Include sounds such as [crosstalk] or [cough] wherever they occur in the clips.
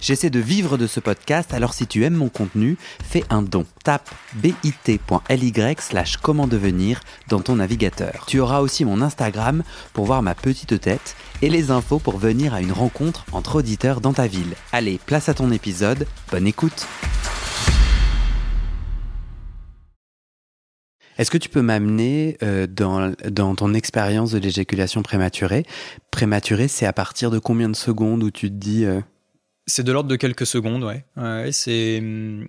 J'essaie de vivre de ce podcast, alors si tu aimes mon contenu, fais un don. Tape bit.ly slash comment devenir dans ton navigateur. Tu auras aussi mon Instagram pour voir ma petite tête et les infos pour venir à une rencontre entre auditeurs dans ta ville. Allez, place à ton épisode, bonne écoute Est-ce que tu peux m'amener euh, dans, ton expérience de l'éjaculation prématurée? Prématurée, c'est à partir de combien de secondes où tu te dis... euh, C'est de l'ordre de quelques secondes, ouais. Ouais, c'est hum,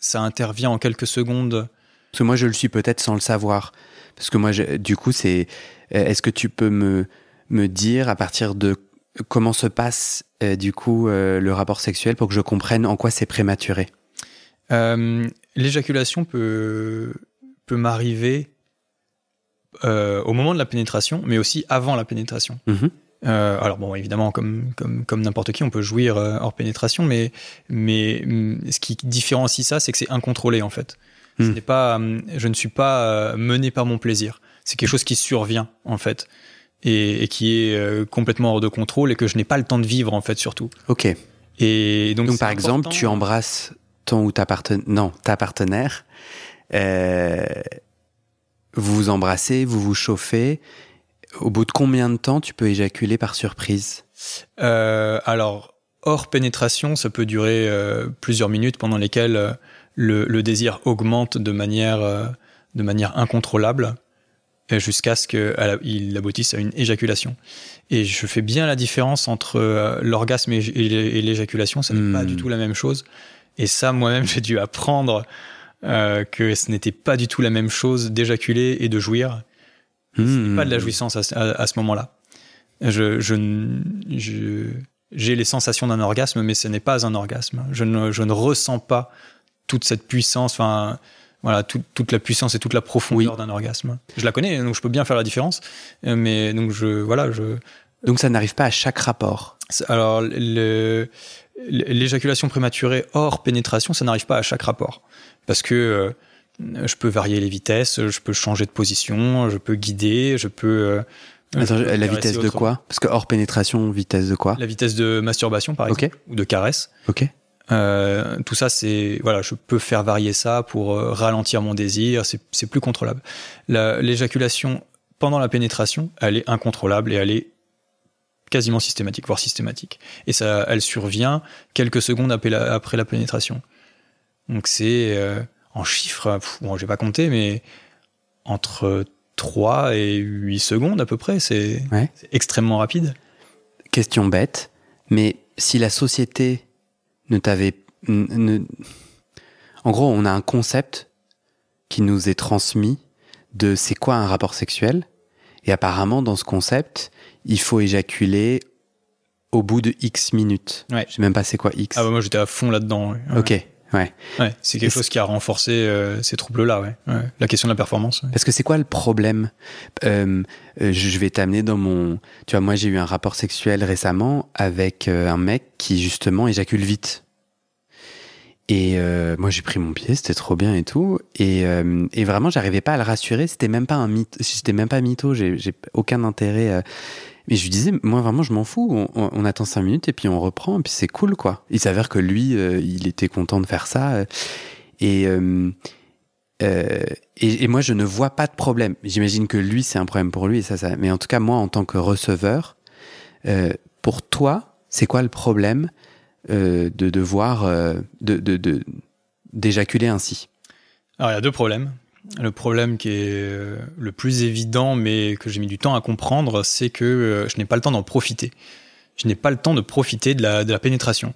ça intervient en quelques secondes. Parce que moi, je le suis peut-être sans le savoir. Parce que moi, je- du coup, c'est. euh, Est-ce que tu peux me, me dire à partir de comment se passe, euh, du coup, euh, le rapport sexuel pour que je comprenne en quoi c'est prématuré? Euh, L'éjaculation peut peut m'arriver au moment de la pénétration, mais aussi avant la pénétration. Mhm. Euh, alors bon, évidemment, comme comme comme n'importe qui, on peut jouir euh, hors pénétration, mais mais hum, ce qui différencie ça, c'est que c'est incontrôlé en fait. Ce Hmm. n'est pas, hum, je ne suis pas euh, mené par mon plaisir. C'est quelque chose qui survient en fait et, et qui est euh, complètement hors de contrôle et que je n'ai pas le temps de vivre en fait surtout. Ok. Et donc, Donc, par exemple, tu embrasses ton ou ta partenaire. Non, ta partenaire. euh, vous vous embrassez, vous vous chauffez. Au bout de combien de temps tu peux éjaculer par surprise Euh, alors, hors pénétration, ça peut durer euh, plusieurs minutes pendant lesquelles euh, le, le désir augmente de manière, euh, de manière incontrôlable jusqu'à ce qu'il aboutisse à une éjaculation. Et je fais bien la différence entre l'orgasme et, et l'é- et l'éjaculation, ça n'est Hmm. pas du tout la même chose. Et ça, moi-même, [laughs] j'ai dû apprendre que ce n'était pas du tout la même chose d'éjaculer et de jouir. Ce n'est Hmm. pas de la jouissance à, ce- à- à ce moment-là. Je, je, je- j'ai les sensations d'un orgasme, mais ce n'est pas un orgasme. Je ne, je ne ressens pas toute cette puissance, enfin, voilà, tout- toute la puissance et toute la profondeur d'un orgasme. Je la connais, donc je peux bien faire la différence. Mais donc je, voilà, je. Donc ça n'arrive pas à chaque rapport. Alors le- l'éjaculation prématurée hors pénétration, ça n'arrive pas à chaque rapport, parce que euh, je peux varier les vitesses, je peux changer de position, je peux guider, je peux. euh, Attends, je peux la vitesse de quoi? Parce que hors pénétration, vitesse de quoi? La vitesse de masturbation, par exemple, ou de caresse. Ok. Euh, tout ça, c'est voilà, je peux faire varier ça pour euh, ralentir mon désir. C'est plus contrôlable. La- L'éjaculation pendant la pénétration, elle est incontrôlable et elle est quasiment systématique, voire systématique. Et ça, elle survient quelques secondes après la, après la pénétration. Donc c'est euh, en chiffres, pff, bon, j'ai pas compté, mais entre 3 et 8 secondes à peu près, c'est Ouais. extrêmement rapide. Question bête, mais si la société ne t'avait... ne- En gros, on a un concept qui nous est transmis de c'est quoi un rapport sexuel, et apparemment, dans ce concept, il faut éjaculer au bout de X minutes. Ouais. Je sais même pas c'est quoi X. Ah bah moi j'étais à fond là-dedans. Ouais. ok, ouais. Ouais, c'est quelque chose qui a renforcé euh, ces troubles-là, ouais. Ouais. La question de la performance. ouais. Parce que c'est quoi le problème? Euh, euh, Je vais t'amener dans mon... Tu vois, moi j'ai eu un rapport sexuel récemment avec un mec qui justement éjacule vite. Et euh, moi j'ai pris mon pied, c'était trop bien et tout. Et, et vraiment j'arrivais pas à le rassurer, c'était même pas un mythe, c'était même pas mytho, j'ai aucun intérêt. Mais je lui disais, moi vraiment je m'en fous, on, attend cinq minutes et puis on reprend, et puis c'est cool quoi. Il s'avère que lui, euh, il était content de faire ça. euh, et... euh, euh, et, et moi, je ne vois pas de problème. J'imagine que lui, c'est un problème pour lui. Et ça. Mais en tout cas, moi, en tant que receveur, pour toi, c'est quoi le problème de devoir de, de, de- d'éjaculer ainsi? Alors il y a deux problèmes. Le problème qui est euh, le plus évident, mais que j'ai mis du temps à comprendre, c'est que euh, je n'ai pas le temps d'en profiter. Je n'ai pas le temps de profiter de la, pénétration.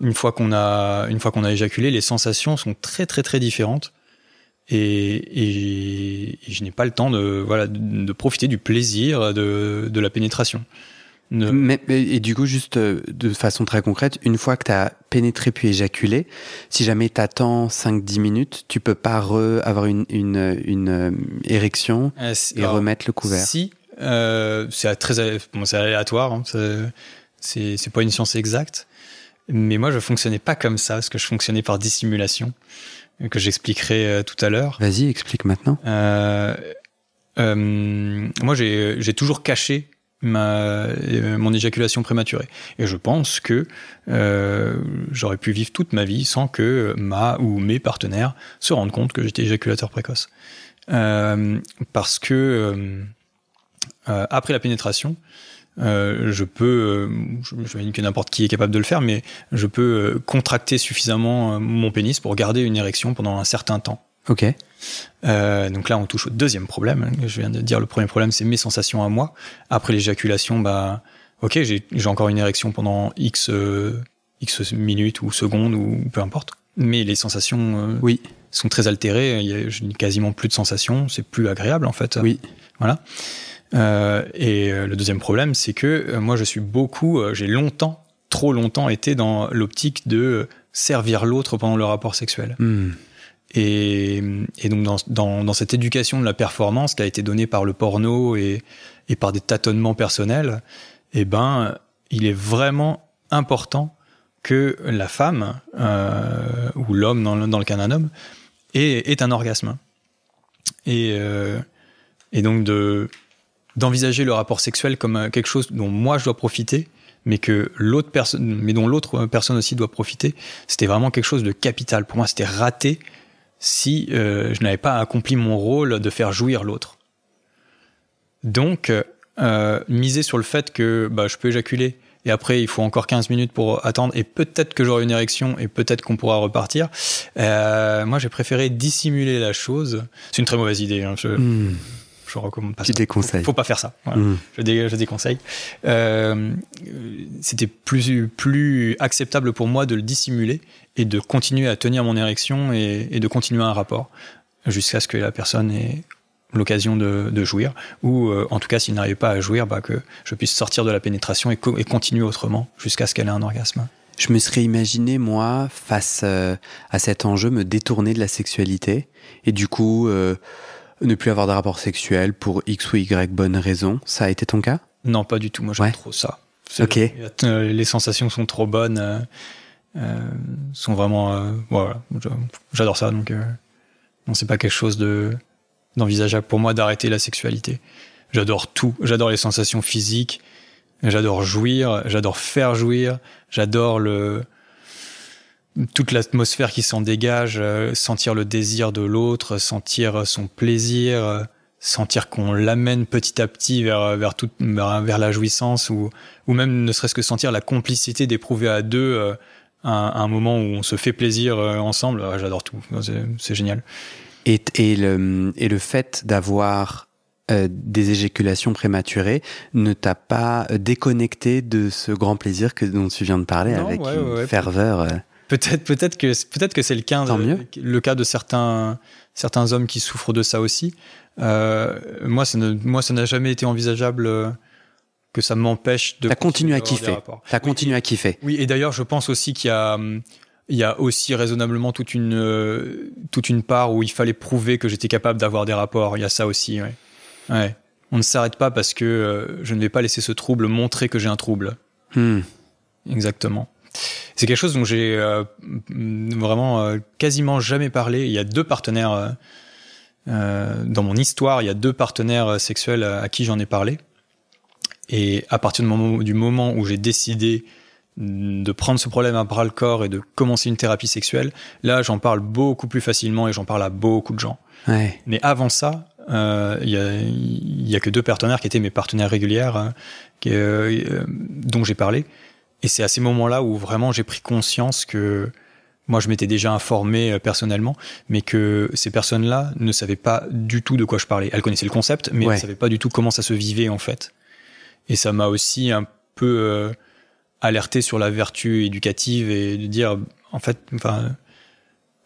Une fois qu'on a, une fois qu'on a éjaculé, les sensations sont très très très différentes. Et, et- et je n'ai pas le temps de, voilà, de, de profiter du plaisir de, de la pénétration. Ne- Mais, mais- et du coup, juste euh, de façon très concrète, une fois que tu as pénétré puis éjaculé, si jamais tu attends 5-10 minutes, tu peux pas re- avoir une, une, une, euh, érection Euh, c'est- et alors, remettre le couvert. Si, euh, c'est très bon, c'est aléatoire. hein, c'est- pas une science exacte, mais moi je fonctionnais pas comme ça, parce que je fonctionnais par dissimulation, que j'expliquerai euh, tout à l'heure. Vas-y, explique maintenant. Euh, euh, moi, j'ai j'ai toujours caché ma, euh, mon éjaculation prématurée. Et je pense que euh, j'aurais pu vivre toute ma vie sans que ma ou mes partenaires se rendent compte que j'étais éjaculateur précoce. Euh, parce que euh, euh, après la pénétration, euh, je peux, je, m'imagine que n'importe qui est capable de le faire, mais je peux contracter suffisamment mon pénis pour garder une érection pendant un certain temps. Ok. Euh, donc là, on touche au deuxième problème. Je viens de dire le premier problème, c'est mes sensations à moi. Après l'éjaculation, bah, ok, j'ai encore une érection pendant x euh, x minutes ou secondes ou peu importe. Mais les sensations euh, Oui. sont très altérées. Je n'ai quasiment plus de sensations. C'est plus agréable en fait. Oui. Voilà. Et le deuxième problème, c'est que moi, je suis beaucoup, j'ai longtemps, trop longtemps été dans l'optique de servir l'autre pendant le rapport sexuel. Hmm. Et, donc dans, dans, dans cette éducation de la performance qui a été donnée par le porno et, et par des tâtonnements personnels, eh ben, il est vraiment important que la femme euh, ou l'homme dans, dans le cas d'un homme ait, ait un orgasme. Et, euh, et donc de d'envisager le rapport sexuel comme euh, quelque chose dont moi je dois profiter, mais que l'autre personne, mais dont l'autre personne aussi doit profiter, c'était vraiment quelque chose de capital. Pour moi, c'était raté si euh, je n'avais pas accompli mon rôle de faire jouir l'autre. Donc, euh, miser sur le fait que bah, je peux éjaculer et après il faut encore 15 minutes pour attendre et peut-être que j'aurai une érection et peut-être qu'on pourra repartir. Euh, moi, j'ai préféré dissimuler la chose. C'est une très mauvaise idée. Hein, Hmm. Je recommande pas Tu ça. déconseilles. Faut, faut pas faire ça. Voilà. Hmm. Je, dé, je déconseille. Euh, C'était plus, plus acceptable pour moi de le dissimuler et de continuer à tenir mon érection et, et de continuer un rapport jusqu'à ce que la personne ait l'occasion de, de jouir ou euh, en tout cas s'il n'arrive pas à jouir bah, que je puisse sortir de la pénétration et, co- et continuer autrement jusqu'à ce qu'elle ait un orgasme. Je me serais imaginé, moi, face euh, à cet enjeu, me détourner de la sexualité et du coup euh, ne plus avoir de rapport sexuel pour X ou Y bonne raison. Ça a été ton cas? Non, pas du tout. Moi, j'aime Ouais. trop ça. Ok. euh, les sensations sont trop bonnes, euh, euh, sont vraiment. euh, voilà, j'adore ça. Donc, non, c'est pas quelque chose de d'envisageable pour moi d'arrêter la sexualité. J'adore tout. J'adore les sensations physiques. J'adore jouir. J'adore faire jouir. J'adore le toute l'atmosphère qui s'en dégage, euh, sentir le désir de l'autre, sentir son plaisir, euh, sentir qu'on l'amène petit à petit vers vers toute vers, vers la jouissance ou ou même ne serait-ce que sentir la complicité d'éprouver à deux euh, un, un moment où on se fait plaisir euh, ensemble. Ah, J'adore tout, c'est génial. et, et, le, et le fait d'avoir euh, des éjaculations prématurées ne t'a pas déconnecté de ce grand plaisir que, dont tu viens de parler Non, avec ouais, une ouais, ouais. ferveur. euh. Peut-être, peut-être que, peut-être que c'est le cas, de- mieux. le cas de certains, certains hommes qui souffrent de ça aussi. Euh, moi, ça ne, moi, ça n'a jamais été envisageable euh, que ça m'empêche de. T'as continué à kiffer. T'as Oui, continué à kiffer. Oui, et d'ailleurs, je pense aussi qu'il y a, il y a aussi raisonnablement toute une, euh, toute une part où il fallait prouver que j'étais capable d'avoir des rapports. Il y a ça aussi, ouais. Ouais. On ne s'arrête pas parce que euh, je ne vais pas laisser ce trouble montrer que j'ai un trouble. Hmm. Exactement. C'est quelque chose dont j'ai euh, vraiment euh, quasiment jamais parlé. Il y a deux partenaires euh, euh, dans mon histoire. Il y a deux partenaires euh, sexuels à, qui j'en ai parlé. Et à partir du moment, du moment où j'ai décidé de prendre ce problème à bras le corps et de commencer une thérapie sexuelle, là j'en parle beaucoup plus facilement et j'en parle à beaucoup de gens. Ouais. Mais avant ça, euh, il y, a, il y a que deux partenaires qui étaient mes partenaires régulières, hein, qui, euh, euh, dont j'ai parlé. Et c'est à ces moments-là où vraiment j'ai pris conscience que moi je m'étais déjà informé euh, personnellement, mais que ces personnes-là ne savaient pas du tout de quoi je parlais. Elles connaissaient le concept, mais Ouais. elles savaient pas du tout comment ça se vivait en fait. Et ça m'a aussi un peu euh, alerté sur la vertu éducative et de dire en fait, enfin,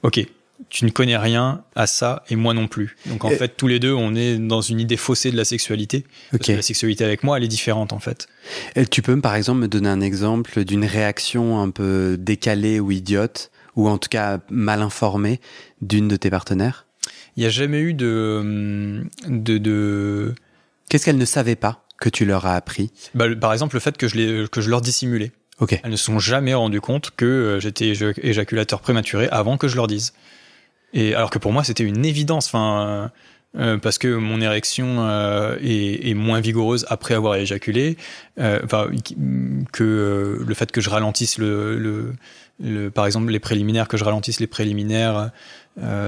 ok, tu ne connais rien à ça et moi non plus. Donc en Et- fait, tous les deux, on est dans une idée faussée de la sexualité. Parce Ok. que la sexualité avec moi, elle est différente en fait. Et tu peux, par exemple, me donner un exemple d'une réaction un peu décalée ou idiote, ou en tout cas mal informée, d'une de tes partenaires? Il n'y a jamais eu de, de, de Qu'est-ce qu'elle ne savait pas que tu leur as appris? Bah, Par exemple, le fait que je, que je leur dissimulais. Ok. Elles ne se sont jamais rendues compte que euh, j'étais éjaculateur prématuré avant que je leur dise. Et alors que pour moi, c'était une évidence. Enfin, euh, parce que mon érection euh, est, est, moins vigoureuse après avoir éjaculé, euh, enfin, que le fait que je ralentisse le, le, le, par exemple les préliminaires, que je ralentisse les préliminaires,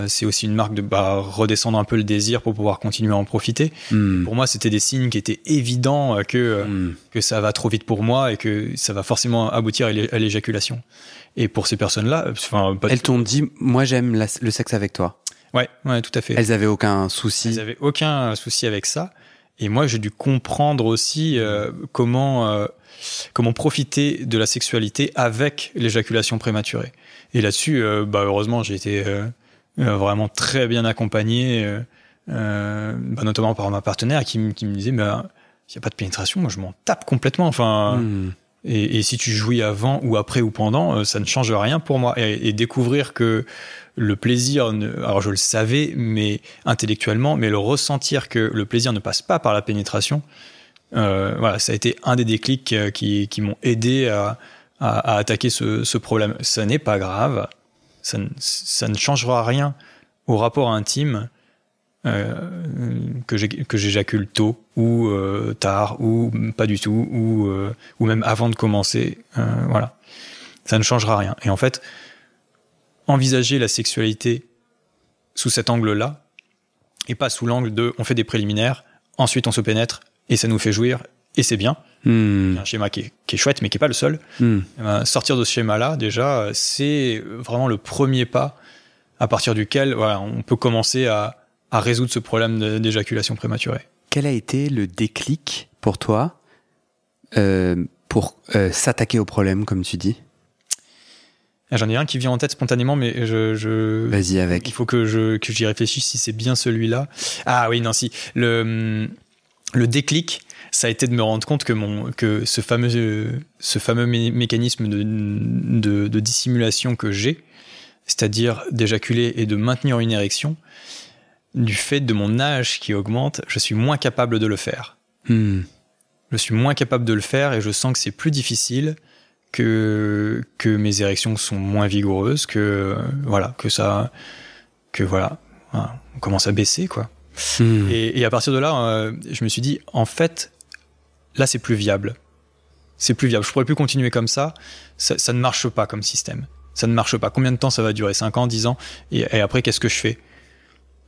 c'est aussi une marque de bah, redescendre un peu le désir pour pouvoir continuer à en profiter. Mm. Pour moi, c'était des signes qui étaient évidents que Mm. que ça va trop vite pour moi et que ça va forcément aboutir à l'éjaculation. Et pour ces personnes-là, enfin, pas- Elles t'ont dit, moi j'aime le sexe avec toi. ouais, ouais, tout à fait. Elles avaient aucun souci. Ils avaient aucun souci avec ça. Et moi, j'ai dû comprendre aussi euh, comment euh, comment profiter de la sexualité avec l'éjaculation prématurée. Et là-dessus, euh, bah, heureusement, j'ai été vraiment très bien accompagné, bah, notamment par ma partenaire qui, me- qui me disait, bah, s'il n'y a pas de pénétration, moi, je m'en tape complètement. Enfin, Mm. Et, si tu jouis avant ou après ou pendant, euh, ça ne change rien pour moi. Et, découvrir que le plaisir, alors je le savais, mais intellectuellement, mais le ressentir que le plaisir ne passe pas par la pénétration, euh, voilà, ça a été un des déclics euh, qui, m'ont aidé à, attaquer ce, problème. Ça n'est pas grave, ça ne changera rien au rapport intime. Euh, que j'éjacule tôt ou euh, tard ou pas du tout ou euh, ou même avant de commencer voilà ça ne changera rien et en fait envisager la sexualité sous cet angle-là et pas sous l'angle de on fait des préliminaires ensuite on se pénètre et ça nous fait jouir et c'est bien Mm. un schéma qui est, qui est chouette mais qui est pas le seul Mm. eh ben, sortir de ce schéma-là, déjà, c'est vraiment le premier pas à partir duquel voilà, on peut commencer à, à résoudre ce problème d'éjaculation prématurée. Quel a été le déclic pour toi euh, pour euh, s'attaquer au problème, comme tu dis? Ah, J'en ai un qui vient en tête spontanément, mais je, je- Vas-y il avec. faut que je que j'y réfléchisse si c'est bien celui-là. Ah oui, non, si le le déclic, ça a été de me rendre compte que mon que ce fameux ce fameux mé- mécanisme de, de, de dissimulation que j'ai, c'est-à-dire d'éjaculer et de maintenir une érection, du fait de mon âge qui augmente, je suis moins capable de le faire. Mm. Je suis moins capable de le faire et je sens que c'est plus difficile, que que mes érections sont moins vigoureuses, que voilà, que ça, que voilà, voilà, on commence à baisser quoi. Mm. Et, et à partir de là, euh, je me suis dit, en fait, là, c'est plus viable. C'est plus viable. Je pourrais plus continuer comme ça. ça. ça ne marche pas comme système. Ça ne marche pas. Combien de temps ça va durer? 5 ans, 10 ans? Et, et après, qu'est-ce que je fais?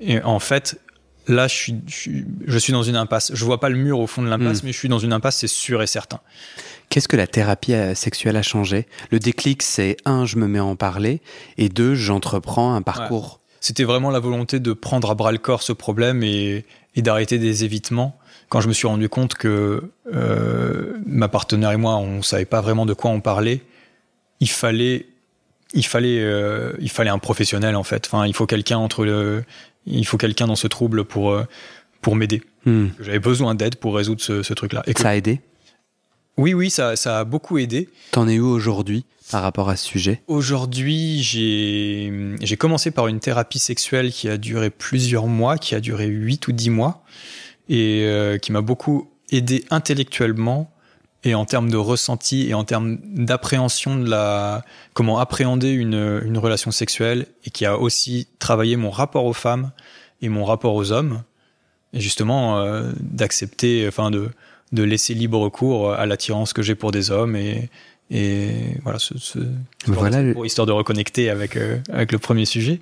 Et en fait, là, je suis, je, suis, je suis dans une impasse. Je vois pas le mur au fond de l'impasse, Mm. mais je suis dans une impasse, c'est sûr et certain. Qu'est-ce que la thérapie euh, sexuelle a changé? Le déclic, c'est un, je me mets à en parler, et deux, j'entreprends un parcours. C'était vraiment la volonté de prendre à bras le corps ce problème et, et d'arrêter des évitements. Quand je me suis rendu compte que euh, ma partenaire et moi, on savait pas vraiment de quoi on parlait, il fallait, il fallait, euh, il fallait un professionnel en fait. Enfin, il faut quelqu'un entre le, il faut quelqu'un dans ce trouble pour euh, pour m'aider. Mm. J'avais besoin d'aide pour résoudre ce, ce truc-là. Et que- Ça a aidé? Oui, oui, ça, ça a beaucoup aidé. T'en es où aujourd'hui par rapport à ce sujet? Aujourd'hui, j'ai j'ai commencé par une thérapie sexuelle qui a duré plusieurs mois, qui a duré 8 ou 10 mois, et euh, qui m'a beaucoup aidé intellectuellement et en termes de ressenti et en termes d'appréhension de la comment appréhender une, une relation sexuelle et qui a aussi travaillé mon rapport aux femmes et mon rapport aux hommes et justement euh, d'accepter enfin de de laisser libre cours à l'attirance que j'ai pour des hommes et et voilà ce, ce, Voilà de pour histoire de reconnecter avec euh, avec le premier sujet.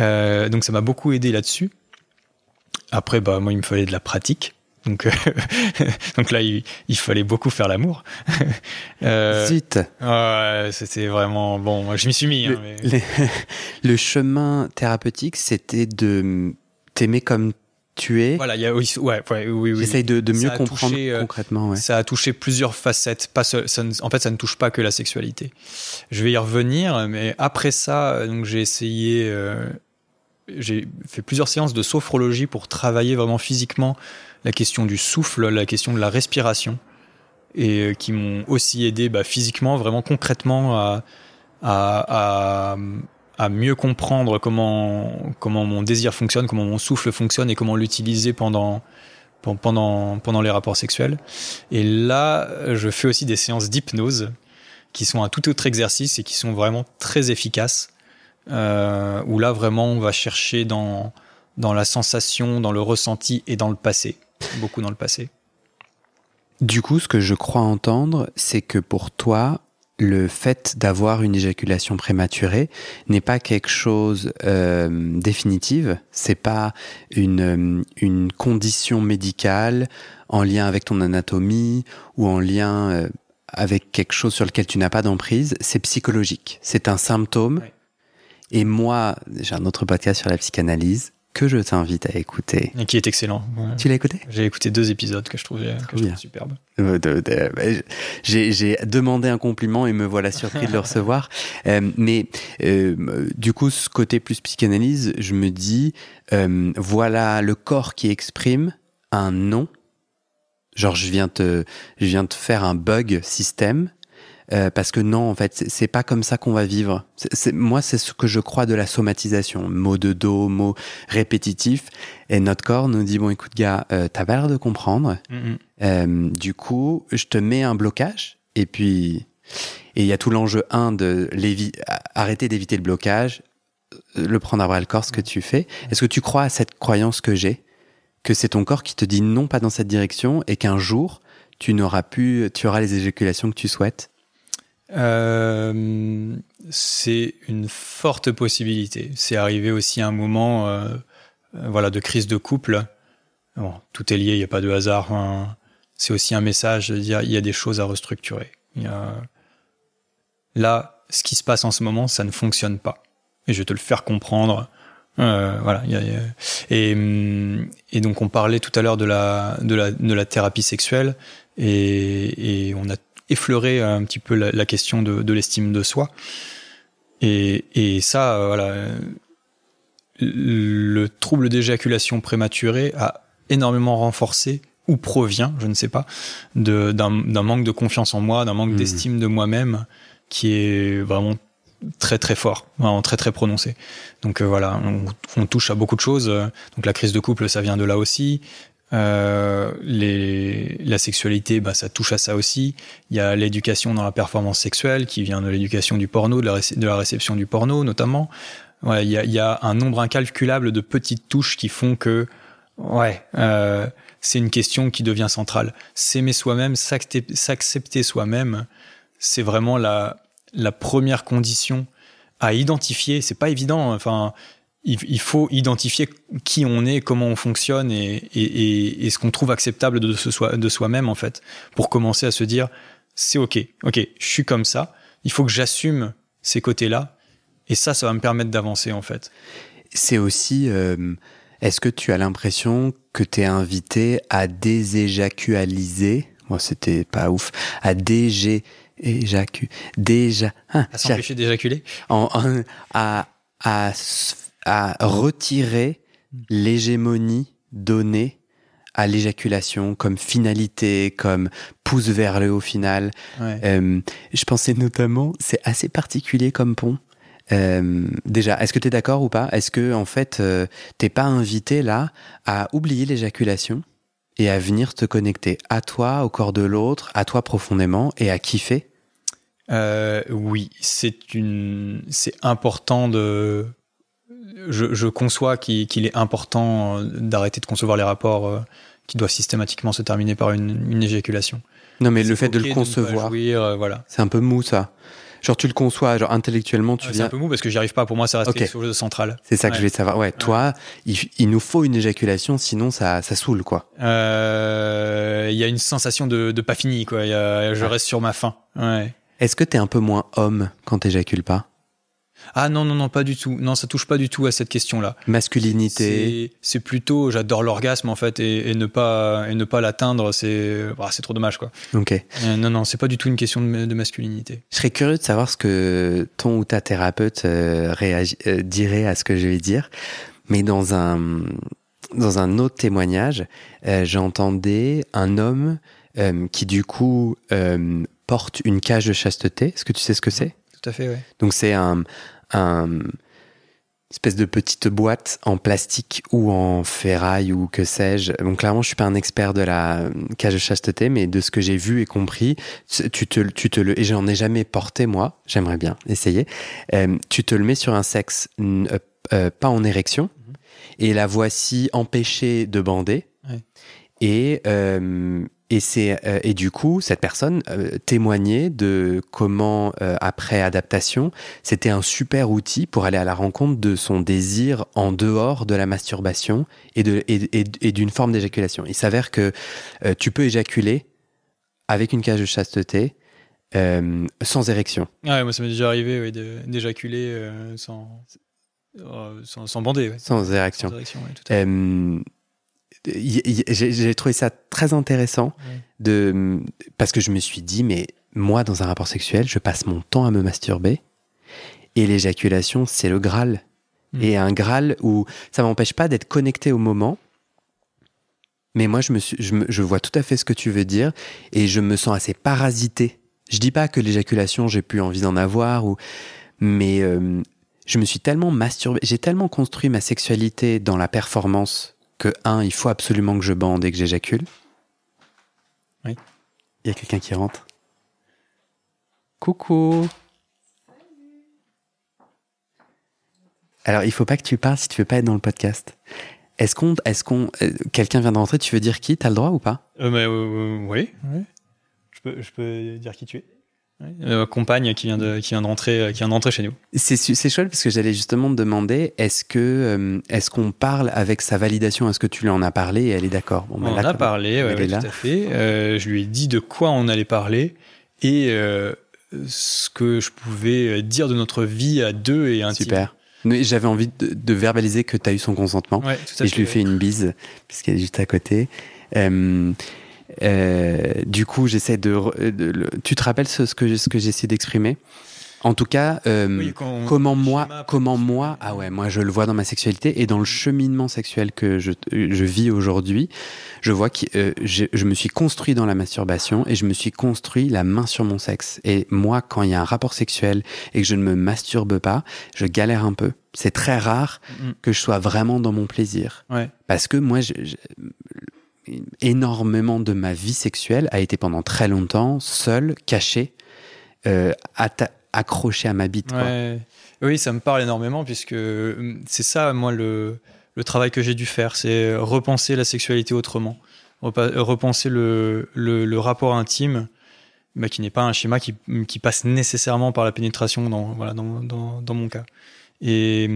Euh, donc ça m'a beaucoup aidé là-dessus. Après bah moi il me fallait de la pratique donc euh, [laughs] donc là il, il fallait beaucoup faire l'amour [laughs] euh, Zut ouais, c'était vraiment bon moi, je m'y suis mis hein, le, mais- les- [laughs] le chemin thérapeutique, c'était de t'aimer comme tu es. voilà il y a oui ouais, ouais, oui oui J'essaye de, mieux comprendre touché, euh, concrètement. Ouais. Ça a touché plusieurs facettes. Pas seul- ça ne- en fait, ça ne touche pas que la sexualité. Je vais y revenir, mais après ça, donc j'ai essayé, euh, j'ai fait plusieurs séances de sophrologie pour travailler vraiment physiquement la question du souffle, la question de la respiration, et euh, qui m'ont aussi aidé bah, physiquement, vraiment concrètement à, à, à, à mieux comprendre comment, comment mon désir fonctionne, comment mon souffle fonctionne et comment l'utiliser pendant, pendant, pendant les rapports sexuels. Et là, je fais aussi des séances d'hypnose qui sont un tout autre exercice et qui sont vraiment très efficaces. Euh, où là, vraiment, on va chercher dans, dans la sensation, dans le ressenti et dans le passé. Beaucoup dans le passé. Du coup, ce que je crois entendre, c'est que pour toi, le fait d'avoir une éjaculation prématurée n'est pas quelque chose euh, définitive, c'est pas une, une condition médicale en lien avec ton anatomie ou en lien euh, avec quelque chose sur lequel tu n'as pas d'emprise, c'est psychologique, c'est un symptôme. Et moi, j'ai un autre podcast sur la psychanalyse, que je t'invite à écouter. Et qui est excellent. Tu l'as écouté? J'ai écouté deux épisodes que je trouvais, que superbes. Euh, j'ai demandé un compliment et me voilà surpris de le [laughs] recevoir. Euh, mais euh, du coup, ce côté plus psychanalyse, je me dis, voilà le corps qui exprime un non. Genre, je viens te, je viens te faire un bug système euh, parce que non, en fait, c'est pas comme ça qu'on va vivre. c'est moi, c'est ce que je crois de la somatisation. Mot de dos, mot répétitif. Et notre corps nous dit, bon, écoute, gars, euh, t'as pas l'air de comprendre. Euh, du coup, je te mets un blocage. Et puis, et il y a tout l'enjeu, un, de arrêter d'éviter le blocage, euh, le prendre à bras le corps, ce que tu fais. Est-ce que tu crois à cette croyance que j'ai? Que c'est ton corps qui te dit non, pas dans cette direction, et qu'un jour, tu n'auras plus, tu auras les éjaculations que tu souhaites? Euh, c'est une forte possibilité. C'est arrivé aussi un moment euh, voilà, de crise de couple. Bon, tout est lié, il n'y a pas de hasard. C'est aussi un message de dire il y a des choses à restructurer. Là, ce qui se passe en ce moment, ça ne fonctionne pas. Et je vais te le faire comprendre. Euh, voilà. Et, et, donc on parlait tout à l'heure de la, de, la, de la thérapie sexuelle et, et on a effleurer un petit peu la, question de, l'estime de soi. Et, et ça, euh, voilà, le trouble d'éjaculation prématurée a énormément renforcé ou provient, je ne sais pas, d'un manque de confiance en moi, d'un manque mmh. d'estime de moi-même qui est vraiment très très fort, vraiment très très prononcé. Donc euh, voilà, on, on, touche à beaucoup de choses. Donc la crise de couple, ça vient de là aussi. Euh, les, la sexualité, bah, ça touche à ça aussi. Il y a l'éducation dans la performance sexuelle qui vient de l'éducation du porno, de la, réception du porno notamment. Ouais, il, y a, y a un nombre incalculable de petites touches qui font que, ouais, euh, c'est une question qui devient centrale. S'aimer soi-même, s'accepter soi-même, c'est vraiment la, la première condition à identifier. C'est pas évident. Enfin, il, faut identifier qui on est, comment on fonctionne et, ce qu'on trouve acceptable de, de soi-même en fait, pour commencer à se dire c'est ok, ok, je suis comme ça, il faut que j'assume ces côtés-là et ça, ça va me permettre d'avancer en fait. C'est aussi, euh, est-ce que tu as l'impression que tu es invité à déséjacualiser Moi, c'était pas ouf, à dégé éjacu, déjà, hein, à s'empêcher d'éjaculer, à, à à retirer l'hégémonie donnée à l'éjaculation comme finalité, comme pouce vers le haut final. Euh, je pensais notamment, c'est assez particulier comme pont. Euh, déjà, est-ce que tu es d'accord ou pas? Est-ce que en fait, euh, t'es pas invité là à oublier l'éjaculation et à venir te connecter à toi, au corps de l'autre, à toi profondément et à kiffer? Oui, c'est une, c'est important de je, conçois qu'il est important euh, d'arrêter de concevoir les rapports euh, qui doivent systématiquement se terminer par une, éjaculation. Non, mais le fait de le concevoir, euh, voilà. c'est un peu mou ça. Genre tu le conçois, genre intellectuellement tu ah, viens. C'est un peu mou parce que j'y arrive pas. Pour moi, ça reste okay. quelque chose de central. C'est ça que je voulais savoir. Ouais, toi, il, nous faut une éjaculation, sinon ça, ça saoule quoi. Il y a une sensation de, de pas fini quoi. je reste sur ma faim. Ouais. Est-ce que t'es un peu moins homme quand t'éjacules pas? Ah non, non, non, pas du tout. Non, ça touche pas du tout à cette question-là. Masculinité. C'est plutôt, j'adore l'orgasme en fait, et, ne pas et ne pas l'atteindre, c'est bah, c'est trop dommage quoi. Ok. Euh, non, non, c'est pas du tout une question de, masculinité. Je serais curieux de savoir ce que ton ou ta thérapeute euh, euh, dirait à ce que je vais dire, mais dans un dans un autre témoignage, j'entendais un homme qui du coup porte une cage de chasteté. Est-ce que tu sais ce que c'est? Tout à fait, Donc c'est un, un, espèce de petite boîte en plastique ou en ferraille ou que sais-je. Donc clairement, je suis pas un expert de la cage de chasteté, mais de ce que j'ai vu et compris, tu te, tu te le et j'en ai jamais porté moi. J'aimerais bien essayer. Euh, tu te le mets sur un sexe euh, euh, pas en érection mhm. et la voici empêchée de bander. Et et, c'est, euh, et du coup, cette personne euh, témoignait de comment, euh, après adaptation, c'était un super outil pour aller à la rencontre de son désir en dehors de la masturbation et, de, et, et, d'une forme d'éjaculation. Il s'avère que tu peux éjaculer avec une cage de chasteté sans érection. Ouais, moi ça m'est déjà arrivé d'éjaculer sans, sans, sans, bander. Sans érection. Sans érection j'ai trouvé ça très intéressant de, parce que je me suis dit, mais moi, dans un rapport sexuel, je passe mon temps à me masturber et l'éjaculation, c'est le Graal. Hmm. Et un Graal où ça m'empêche pas d'être connecté au moment. Mais moi, je, me suis, je, vois tout à fait ce que tu veux dire et je me sens assez parasité. Je dis pas que l'éjaculation, j'ai plus envie d'en avoir, ou, mais euh, je me suis tellement masturbé, j'ai tellement construit ma sexualité dans la performance que, un, il faut absolument que je bande et que j'éjacule. Oui. Il y a quelqu'un qui rentre. Coucou. Alors, il faut pas que tu parles si tu veux pas être dans le podcast. Est-ce qu'on, est-ce qu'on, euh, quelqu'un vient de rentrer Tu veux dire qui? T'as le droit ou pas? Euh, mais, euh, Oui, oui. Je peux, je peux dire qui tu es. Euh, compagne qui vient de qui vient d'entrer euh, qui vient d'entrer chez nous. C'est c'est chouette parce que j'allais justement me demander est-ce que euh, est-ce qu'on parle avec sa validation? Est-ce que tu lui en as parlé? Et elle est d'accord bon, ben On en a parlé ouais, tout à fait. je lui ai dit de quoi on allait parler et ce que je pouvais dire de notre vie à deux et intime. Super. J'avais envie de, verbaliser que tu as eu son consentement ouais, et je lui fais une bise puisqu'elle est juste à côté. Euh, du coup, j'essaie de, Tu te rappelles ce, que, ce que j'essaie d'exprimer? En tout cas, euh, comment moi, comment moi, ah ouais, moi je le vois dans ma sexualité et dans le cheminement sexuel que je, je vis aujourd'hui, je vois que euh, je, je, me suis construit dans la masturbation et je me suis construit la main sur mon sexe. Et moi, quand il y a un rapport sexuel et que je ne me masturbe pas, je galère un peu. C'est très rare mm, que je sois vraiment dans mon plaisir. Ouais. Parce que moi, je, énormément de ma vie sexuelle a été pendant très longtemps seul, caché, euh, accroché à ma bite. Oui, ça me parle énormément puisque hum, c'est ça, moi, le, le travail que j'ai dû faire, c'est repenser la sexualité autrement, repenser le, rapport intime. Bah, qui n'est pas un schéma qui, qui, passe nécessairement par la pénétration dans, voilà, dans, dans, mon cas. Et,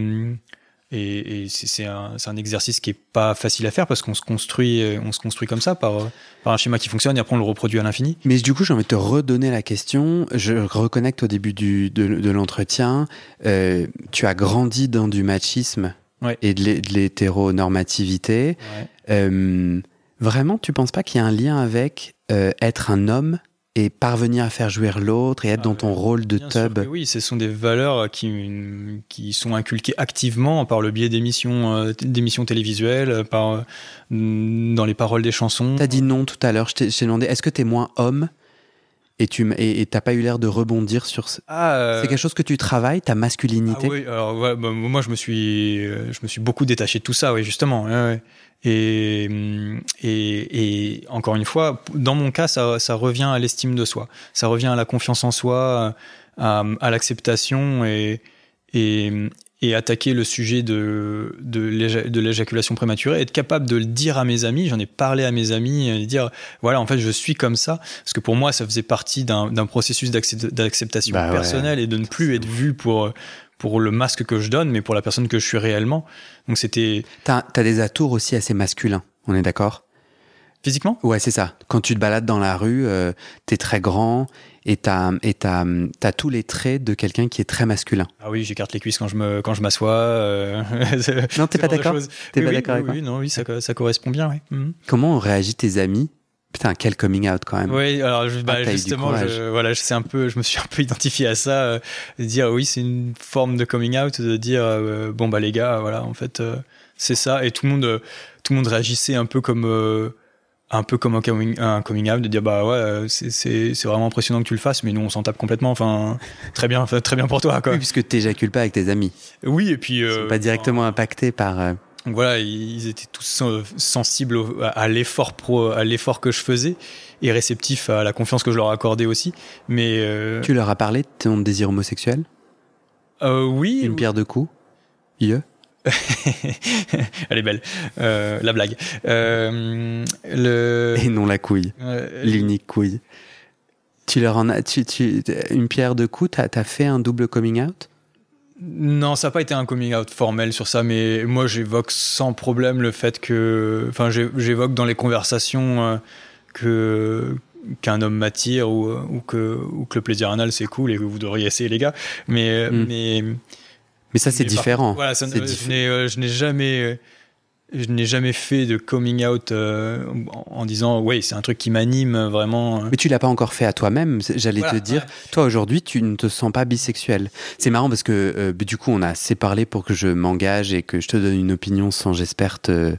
et, c'est un, un, exercice qui est pas facile à faire parce qu'on se construit, on se construit comme ça par, par un schéma qui fonctionne et après on le reproduit à l'infini. Mais du coup, j'ai envie de te redonner la question. Je reconnecte au début du, de, de l'entretien. Euh, tu as grandi dans du machisme et de l'hétéronormativité. Ouais. Euh, vraiment, tu penses pas qu'il y a un lien avec euh, être un homme et parvenir à faire jouir l'autre et être dans ton rôle de tub. Oui, ce sont des valeurs qui, qui sont inculquées activement par le biais d'émissions euh, d'émissions télévisuelles, par, euh, dans les paroles des chansons. T'as dit non tout à l'heure, je t'ai demandé, est-ce que t'es moins homme et tu et t'as pas eu l'air de rebondir sur ce... Ah, euh, c'est quelque chose que tu travailles ta masculinité? Ah oui alors bah, moi je me suis je me suis beaucoup détaché de tout ça oui justement ouais, et, et, et, encore une fois, dans mon cas, ça, ça revient à l'estime de soi, ça revient à la confiance en soi, à, à l'acceptation et, et, et, attaquer le sujet de, de l'éjaculation prématurée, être capable de le dire à mes amis, j'en ai parlé à mes amis, et dire, voilà, en fait, je suis comme ça, parce que pour moi, ça faisait partie d'un processus d'acceptation bah personnelle et de ne plus être vu pour pour le masque que je donne, mais pour la personne que je suis réellement. Donc c'était. T'as as des atours aussi assez masculins, on est d'accord? Physiquement? Ouais, c'est ça. Quand tu te balades dans la rue, euh, t'es très grand et t'as t'as as tous les traits de quelqu'un qui est très masculin. Ah oui, j'écarte les cuisses quand je me quand je m'assois. Euh, [laughs] non, t'es pas d'accord? T'es pas d'accord avec oui, non, oui, ça, ça correspond bien. Oui. Mhm. Comment ont réagi tes amis? Putain, quel coming out quand même. Oui, alors bah, ah, justement, je, voilà, je, un peu, je me suis [laughs] un peu identifié à ça, euh, de dire oui, c'est une forme de coming out, de dire euh, bon bah les gars, voilà, en fait, euh, c'est ça, et tout le monde, tout le monde réagissait un peu comme un peu comme un coming, un coming out de dire bah ouais euh, c'est- c'est c'est vraiment impressionnant que tu le fasses mais nous on s'en tape complètement enfin très bien [laughs] très bien pour toi quoi Oui, puisque t'éjacules pas avec tes amis. oui et puis Ils euh, sont pas directement impactés par. Donc voilà ils étaient tous sensibles à, l'effort pro à l'effort que je faisais et réceptifs à la confiance que je leur accordais aussi. Mais euh, Tu leur as parlé de ton désir homosexuel? Euh, oui Une pierre de coups? Ie [laughs] elle est belle. Euh, la blague. Euh, le Et non la couille. euh, L'unique couille. Tu leur en as. Tu, tu, une pierre de coups, t'as as fait un double coming out? Non, ça n'a pas été un coming out formel sur ça, mais moi j'évoque sans problème le fait que. Enfin, j'évoque dans les conversations euh, que qu'un homme m'attire ou, ou, que, ou que le plaisir anal c'est cool et que vous devriez essayer les gars. Mais. Mm. mais Mais ça, c'est différent. Voilà, ça, euh, je n'ai jamais. Euh, Je n'ai jamais fait de coming out euh, en disant, oui, c'est un truc qui m'anime euh, vraiment. Mais tu l'as pas encore fait à toi-même. J'allais Voilà, te dire, ouais. toi aujourd'hui, tu ne te sens pas bisexuel. C'est marrant parce que euh, du coup, on a assez parlé pour que je m'engage et que je te donne une opinion sans, j'espère, te,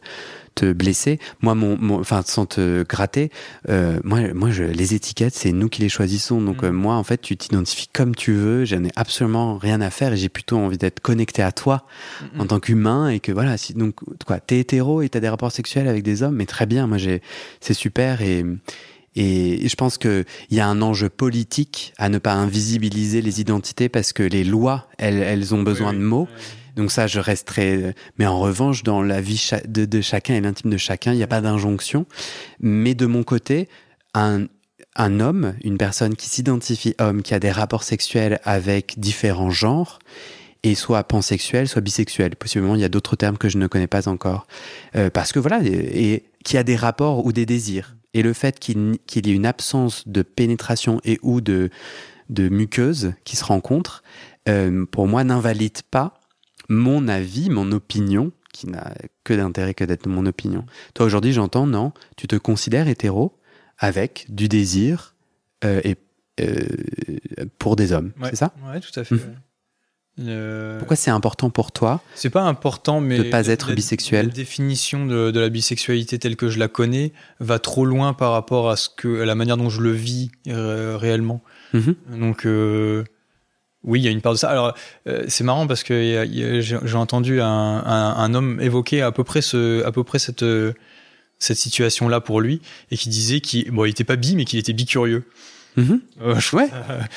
te blesser. Moi, mon, mon- enfin, sans te gratter. euh, moi, moi, je, les étiquettes, c'est nous qui les choisissons. Donc Mhm. euh, moi, en fait, tu t'identifies comme tu veux. J'en ai absolument rien à faire et j'ai plutôt envie d'être connecté à toi Mm, en tant qu'humain et que voilà. Si, donc quoi, t'es hétéro et t'as des rapports sexuels avec des hommes, mais très bien. Moi, j'ai, c'est super et et je pense qu'il y a un enjeu politique à ne pas invisibiliser les identités parce que les lois, elles, elles ont besoin Oui, de oui. Donc ça, je resterai. Mais en revanche, dans la vie de, chacun et l'intime de chacun, il n'y a pas d'injonction. Mais de mon côté, un, homme, une personne qui s'identifie homme, qui a des rapports sexuels avec différents genres, et soit pansexuel, soit bisexuel. Possiblement, il y a d'autres termes que je ne connais pas encore. Euh, parce que voilà, et, qui a des rapports ou des désirs. Et le fait qu'il y ait une absence de pénétration et ou de, de muqueuse qui se rencontrent, euh, pour moi, n'invalide pas mon avis, mon opinion, qui n'a que d'intérêt que d'être mon opinion. Toi, aujourd'hui, j'entends, non, tu te considères hétéro avec du désir euh, et, euh, pour des hommes, Ouais. c'est ça? Ouais, tout à fait. Le- Pourquoi c'est important pour toi C'est pas important, mais De pas être la- bisexuel? La définition de, de la bisexualité telle que je la connais va trop loin par rapport à ce que à la manière dont je le vis euh, réellement. Mhm. Donc oui, il y a une part de ça. Alors euh, c'est marrant parce que il y a- il y a- j'ai entendu un, un, un homme évoquer à peu près ce, à peu près cette euh, cette situation là pour lui et qui disait qu'il bon, il était pas bi mais qu'il était bicurieux. Euh, je Ouais,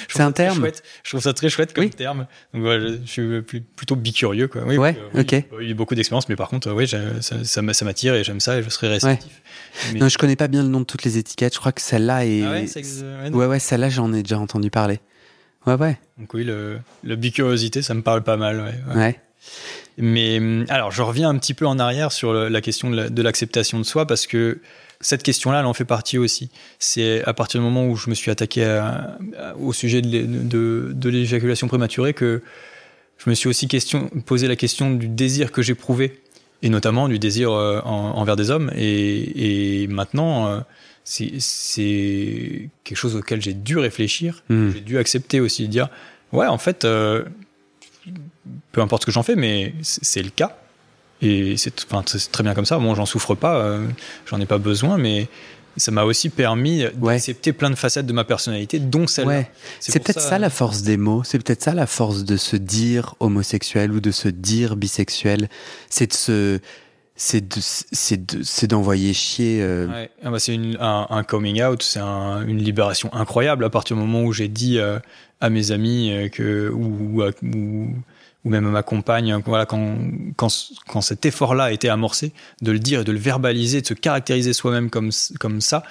je [laughs] c'est un terme. chouette. Je trouve ça très chouette comme Oui. terme. Donc voilà, je suis plus- plutôt bicurieux quoi. Oui, Ouais, oui, ok. J'ai pas eu beaucoup d'expérience, mais par contre, euh, oui, ça, ça m'a- ça m'attire et j'aime ça et je serai réceptif. Mais- Non, je connais pas bien le nom de toutes les étiquettes. Je crois que celle-là est. Ah ouais, ça ouais, ouais, ouais, celle-là, j'en ai déjà entendu parler. Ouais, ouais, Donc oui, le, le bicuriosité, ça me parle pas mal. ouais, ouais. ouais. Mais hum, alors, je reviens un petit peu en arrière sur le- la question de la- de l'acceptation de, soi parce que cette question-là, elle en fait partie aussi. C'est à partir du moment où je me suis attaqué à- à- au sujet de, l'é- de, de l'éjaculation prématurée que je me suis aussi question, posé la question du désir que j'éprouvais et notamment du désir euh, en- envers des hommes. Et, et maintenant, euh, c'est quelque chose auquel j'ai dû réfléchir Hmm. j'ai dû accepter aussi de dire ouais en fait euh, peu importe ce que j'en fais mais c'est le cas et c'est très bien comme ça bon j'en souffre pas euh, j'en ai pas besoin mais ça m'a aussi permis d'accepter plein de facettes de ma personnalité dont celle-là Ouais. C'est peut-être ça, la force des mots. C'est peut-être ça la force de se dire homosexuel ou de se dire bisexuel. C'est de se. C'est de- c'est de- c'est d'envoyer chier. euh, Ouais. Ah bah, c'est un, un coming out, c'est un- une libération incroyable à partir du moment où j'ai dit euh, à mes amis euh, que, ou, ou, ou- même à ma compagne, euh, voilà, quand, quand, quand cet effort-là a été amorcé, de le dire et de le verbaliser, de se caractériser soi-même comme, comme ça,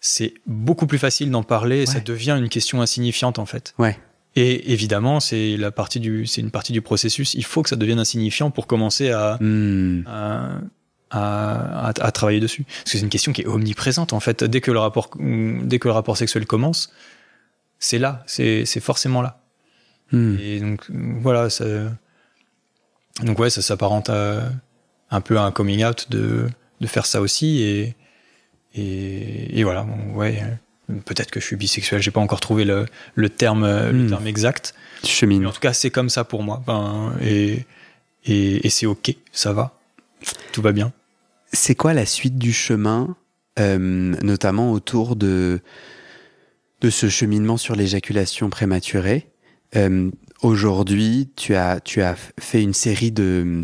c'est beaucoup plus facile d'en parler et ça Ouais. devient une question insignifiante en fait. Ouais. Et évidemment, c'est la partie du, c'est une partie du processus. Il faut que ça devienne insignifiant pour commencer à, Hmm. à, à, à- à travailler dessus. Parce que c'est une question qui est omniprésente, en fait. Dès que le rapport, dès que le rapport sexuel commence, c'est là, c'est c'est forcément là. Hmm. Et donc, voilà, ça, donc ouais, ça s'apparente à un peu à un coming out de, de faire ça aussi. Et, et, et voilà, bon, ouais, peut-être que je suis bisexuel, j'ai pas encore trouvé le, le, terme, le Hmm. terme exact. Mais en tout cas, c'est comme ça pour moi. Enfin, et et, et c'est OK, ça va. Tout va bien. C'est quoi la suite du chemin euh, notamment autour de, de ce cheminement sur l'éjaculation prématurée? Euh, Aujourd'hui, tu as, tu as fait une série de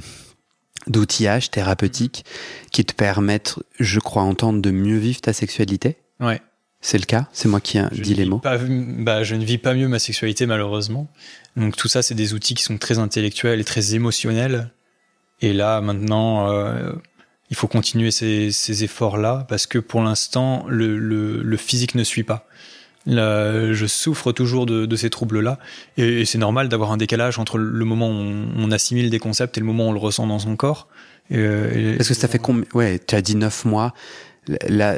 d'outillages thérapeutiques qui te permettent, je crois, entendre de mieux vivre ta sexualité? Ouais. C'est le cas? C'est moi qui dit les mots pas, bah, Je ne vis pas mieux ma sexualité, malheureusement. Donc tout ça, c'est des outils qui sont très intellectuels et très émotionnels. Et là, maintenant, euh, il faut continuer ces, ces efforts-là parce que pour l'instant, le, le, le, physique ne suit pas. Là, je souffre toujours de, de ces troubles-là. Et, et c'est normal d'avoir un décalage entre le moment où on, on, assimile des concepts et le moment où on le ressent dans son corps. Et, et Parce que ça fait combien? Ouais, tu as dit neuf mois. Là,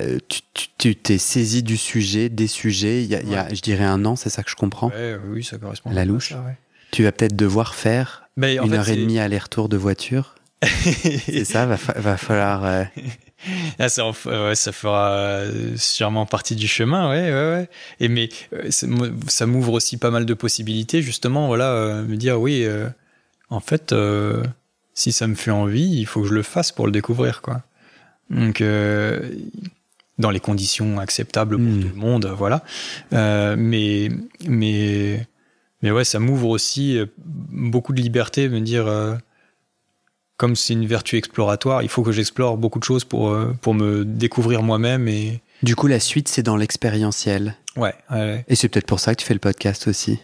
tu t'es saisi du sujet, des sujets, il y a, ouais. il y a je dirais un an, c'est ça que je comprends? Ouais, Oui, ça correspond. La louche. Ça, ouais. Tu vas peut-être devoir faire Mais une fait, heure et demie aller-retour de voiture. [laughs] c'est ça, va, va falloir. Euh... Ah, ça, ouais, ça, fera sûrement partie du chemin, ouais, ouais, ouais. Et mais ça m'ouvre aussi pas mal de possibilités, justement, voilà, euh, me dire oui, euh, en fait, euh, si ça me fait envie, il faut que je le fasse pour le découvrir, quoi. Donc, euh, dans les conditions acceptables pour mmh. tout le monde, voilà. mais, mais, mais ouais, ça m'ouvre aussi beaucoup de liberté, me dire comme c'est une vertu exploratoire, il faut que j'explore beaucoup de choses pour, pour me découvrir moi-même. Et... Du coup, la suite, c'est dans l'expérientiel. Ouais, ouais. Et c'est peut-être pour ça que tu fais le podcast aussi.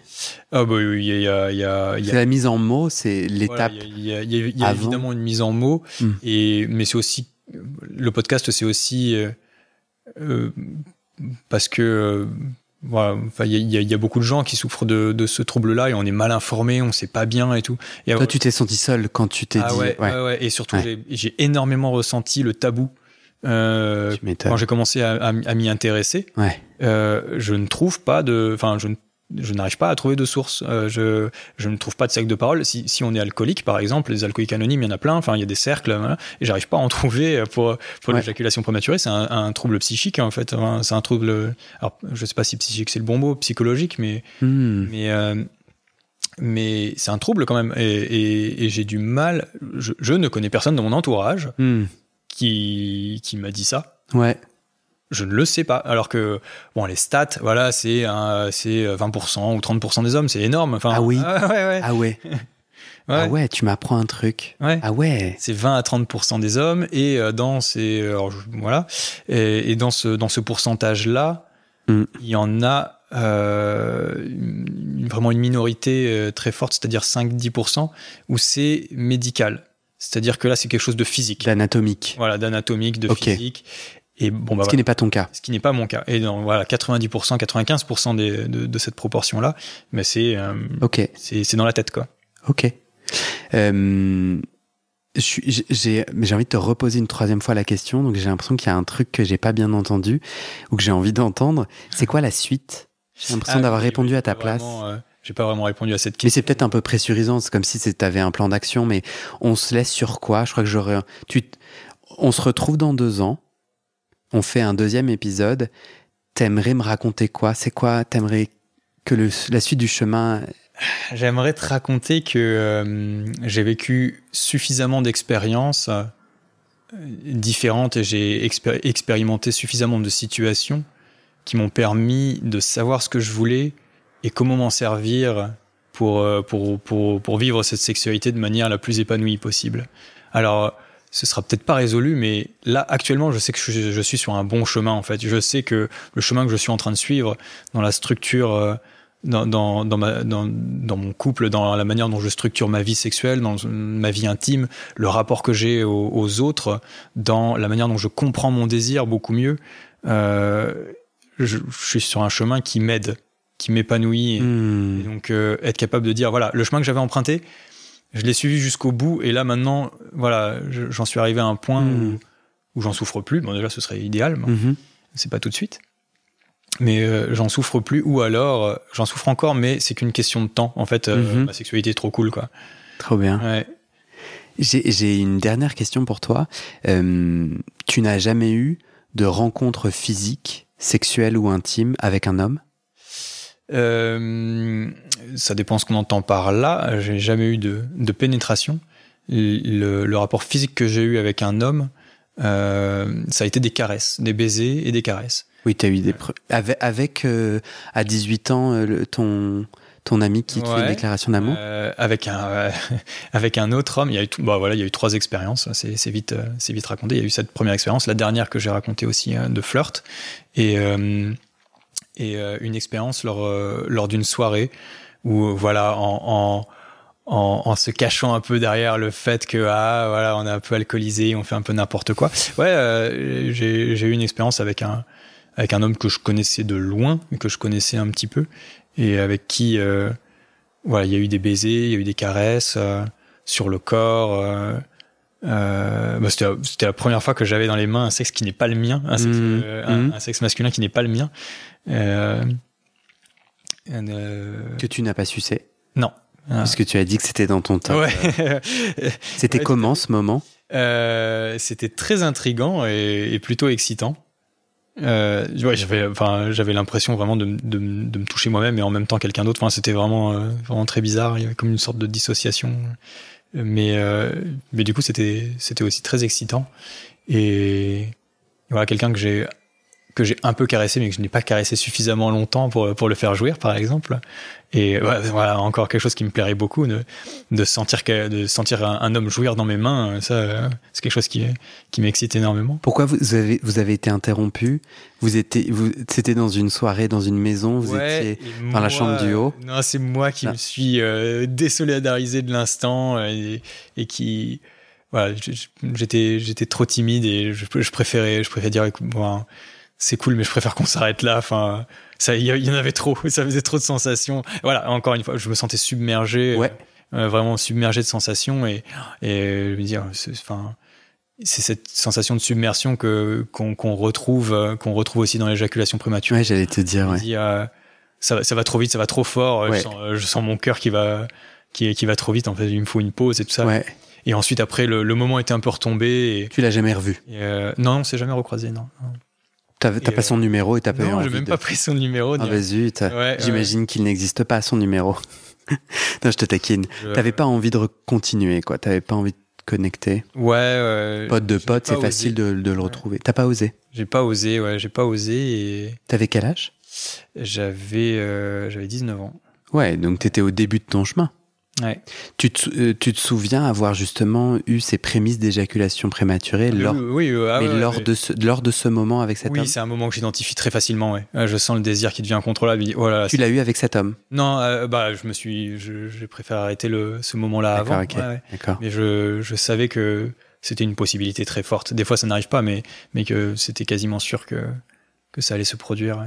Ah bah oui, il y a... Y a, y a... C'est la mise en mots, c'est l'étape Il y a, y a, y a évidemment une mise en mots, mm. et, mais c'est aussi... Le podcast, c'est aussi... Euh, euh, parce que... Euh, voilà, enfin, il y, y, a beaucoup de gens qui souffrent de, de ce trouble-là et on est mal informé, on sait pas bien et tout. Et Toi, tu t'es senti seul quand tu t'es ah dit. Ouais, ouais. ouais, Et surtout, j'ai énormément ressenti le tabou euh, quand j'ai commencé à, à, à m'y intéresser. Ouais. Je ne trouve pas de, enfin, je ne je n'arrive pas à trouver de source. Euh, je, je ne trouve pas de cercle de parole. Si, si on est alcoolique, par exemple, les alcooliques anonymes, il y en a plein. Enfin, il y a des cercles, voilà, et j'arrive pas à en [laughs] trouver pour pour ouais. l'éjaculation prématurée. C'est un, un, trouble psychique en fait. Enfin, c'est un trouble. Alors, je sais pas si psychique c'est le bon mot, psychologique, mais mm. mais euh, mais c'est un trouble quand même. Et, et, et j'ai du mal. Je, je, ne connais personne dans mon entourage mm. qui qui m'a dit ça. Ouais je ne le sais pas. Alors que, bon, les stats, voilà, c'est c'est 20% ou 30% des hommes, c'est énorme. Enfin, ah oui [laughs] ah ouais, ouais. Ah ouais. [laughs] ouais. Ah ouais, tu m'apprends un truc. Ouais. Ah ouais. C'est 20 à 30% des hommes et dans ces alors, voilà et, et, dans ce dans ce pourcentage là, mm. il y en a euh, une, vraiment une minorité euh, très forte, c'est-à-dire 5-10% où c'est médical. C'est-à-dire que là, c'est quelque chose de physique. D'anatomique. Voilà, d'anatomique, de okay. physique. Et bon, bah, ce qui n'est pas ton cas. Ce qui n'est pas mon cas. Et dans voilà, 90%, 95% des, de, de, cette proportion-là, mais c'est euh, ok. c'est dans la tête, quoi. Ok. Euh, j'ai envie de te reposer une troisième fois la question, donc j'ai l'impression qu'il y a un truc que j'ai pas bien entendu ou que j'ai envie d'entendre. C'est quoi la suite? J'ai l'impression ah, d'avoir répondu à ta place. Euh, j'ai pas vraiment répondu à cette question. Mais c'est peut-être un peu pressurisant, c'est comme si tu avais un plan d'action, mais on se laisse sur quoi? Je crois que j'aurais. Tu... On se retrouve dans deux ans on fait un deuxième épisode. T'aimerais me raconter quoi? C'est quoi T'aimerais que le, la suite du chemin? J'aimerais te raconter que euh, j'ai vécu suffisamment d'expériences euh, différentes et j'ai expér expérimenté suffisamment de situations qui m'ont permis de savoir ce que je voulais et comment m'en servir pour, euh, pour, pour, pour vivre cette sexualité de manière la plus épanouie possible. Alors, ce sera peut-être pas résolu, mais là, actuellement, je sais que je, je, suis sur un bon chemin, en fait. Je sais que le chemin que je suis en train de suivre dans la structure, euh, dans, dans, dans, ma, dans, dans mon couple, dans la manière dont je structure ma vie sexuelle, dans ma vie intime, le rapport que j'ai aux, aux, autres, dans la manière dont je comprends mon désir beaucoup mieux, euh, je, je, suis sur un chemin qui m'aide, qui m'épanouit. Mmh. Et donc, euh, être capable de dire, voilà, le chemin que j'avais emprunté, je l'ai suivi jusqu'au bout et là maintenant, voilà, j'en suis arrivé à un point mmh. où, où j'en souffre plus. Bon, déjà, ce serait idéal, mmh. c'est pas tout de suite. Mais euh, j'en souffre plus, ou alors euh, j'en souffre encore, mais c'est qu'une question de temps. En fait, euh, mmh. ma sexualité est trop cool, quoi. Trop bien. Ouais. J'ai une dernière question pour toi. Tu n'as jamais eu de rencontre physique, sexuelle ou intime avec un homme? Euh, ça dépend ce qu'on entend par là. J'ai jamais eu de, de pénétration. Le, le, rapport physique que j'ai eu avec un homme euh, ça a été des caresses, des baisers et des caresses. Oui, tu as eu des preuves. Avec, avec euh, à 18 ans, euh, le- ton, ton ami qui te fait Ouais. une déclaration d'amour avec un [laughs] avec un autre homme. Il y a eu tout- bah voilà, il y a eu trois expériences. C'est vite c'est vite raconté. Il y a eu cette première expérience, la dernière que j'ai racontée aussi de flirt et et euh, une expérience lors euh, lors d'une soirée où voilà en, en en, se cachant un peu derrière le fait que ah voilà on est un peu alcoolisé, on fait un peu n'importe quoi. Ouais, euh, j'ai j'ai eu une expérience avec un avec un homme que je connaissais de loin, mais que je connaissais un petit peu et avec qui euh, voilà, il y a eu des baisers, il y a eu des caresses euh, sur le corps. Euh, bah, c'était, c'était la première fois que j'avais dans les mains un sexe qui n'est pas le mien, un sexe, Mhm. euh, un, un sexe masculin qui n'est pas le mien. Euh, euh, que tu n'as pas sucé non. Ah. Parce que tu as dit que c'était dans ton top. [laughs] Ouais. C'était Ouais, comment ce moment? Euh, c'était très intrigant et, et plutôt excitant. Euh, ouais, j'avais, enfin, j'avais l'impression vraiment de, me toucher moi-même et en même temps quelqu'un d'autre. Enfin, c'était vraiment, euh, vraiment très bizarre. Il y avait comme une sorte de dissociation. Mais, euh, mais du coup, c'était, c'était aussi très excitant. Et voilà, quelqu'un que j'ai, que j'ai un peu caressé, mais que je n'ai pas caressé suffisamment longtemps pour, pour le faire jouir, par exemple. Et ouais, voilà, encore quelque chose qui me plairait beaucoup, de, de sentir que, de sentir un, un homme jouir dans mes mains. Ça, euh, c'est quelque chose qui, qui m'excite énormément. Pourquoi vous avez, vous avez été interrompu? Vous étiez, vous, C'était dans une soirée, dans une maison, vous Ouais, étiez... dans la chambre du haut? Non, c'est moi qui Ah. me suis euh, désolidarisé de l'instant euh, et, et qui. Voilà, j'étais, j'étais trop timide et je, je préférais, je préférais dire, bon, c'est cool, mais je préfère qu'on s'arrête là. Enfin, ça, il y, en avait trop, [laughs] ça faisait trop de sensations. Voilà, encore une fois, je me sentais submergé, Ouais. euh, vraiment submergé de sensations et, et je me c'est, enfin, c'est cette sensation de submersion que qu'on, qu'on retrouve, euh, qu'on retrouve aussi dans l'éjaculation prématurée. Ouais, j'allais te dire, ouais. euh, ça, va- ça va trop vite, ça va trop fort. euh, Ouais. Je, sens, euh, je sens mon cœur qui va, qui, qui va trop vite. En fait, il me faut une pause et tout ça. ouais. Et ensuite, après, le, le moment était un peu retombé. Et, Tu l'as jamais revu. et, euh, non, on s'est jamais recroisé. Non. T'as pas son numéro et t'as pas eu non j'ai même de- pas pris son numéro. Ah bah zut. Ouais, J'imagine qu'il n'existe pas son numéro. [laughs] non, je te taquine. je- T'avais pas envie de continuer, quoi. T'avais pas envie de connecter. Ouais, ouais. Pote de pote, c'est facile de, de le retrouver. T'as pas osé? J'ai pas osé, ouais, j'ai pas osé et T'avais quel âge? J'avais, euh, j'avais 19 ans. Ouais, donc t'étais au début de ton chemin. Ouais. Tu te, sou- euh, tu te souviens avoir justement eu ces prémices d'éjaculation prématurée lors, oui, oui, ah mais ouais, lors, de ce, lors de ce moment avec cet homme Oui, c'est un moment que j'identifie très facilement. Ouais. Euh, Je sens le désir qui devient incontrôlable. Oh là là, Tu l'as eu avec cet homme Non, euh, bah, je me suis, je, je préfère arrêter le, ce moment-là avant. Mais je, je savais que c'était une possibilité très forte. Des fois, ça n'arrive pas, mais, mais que c'était quasiment sûr que, que ça allait se produire.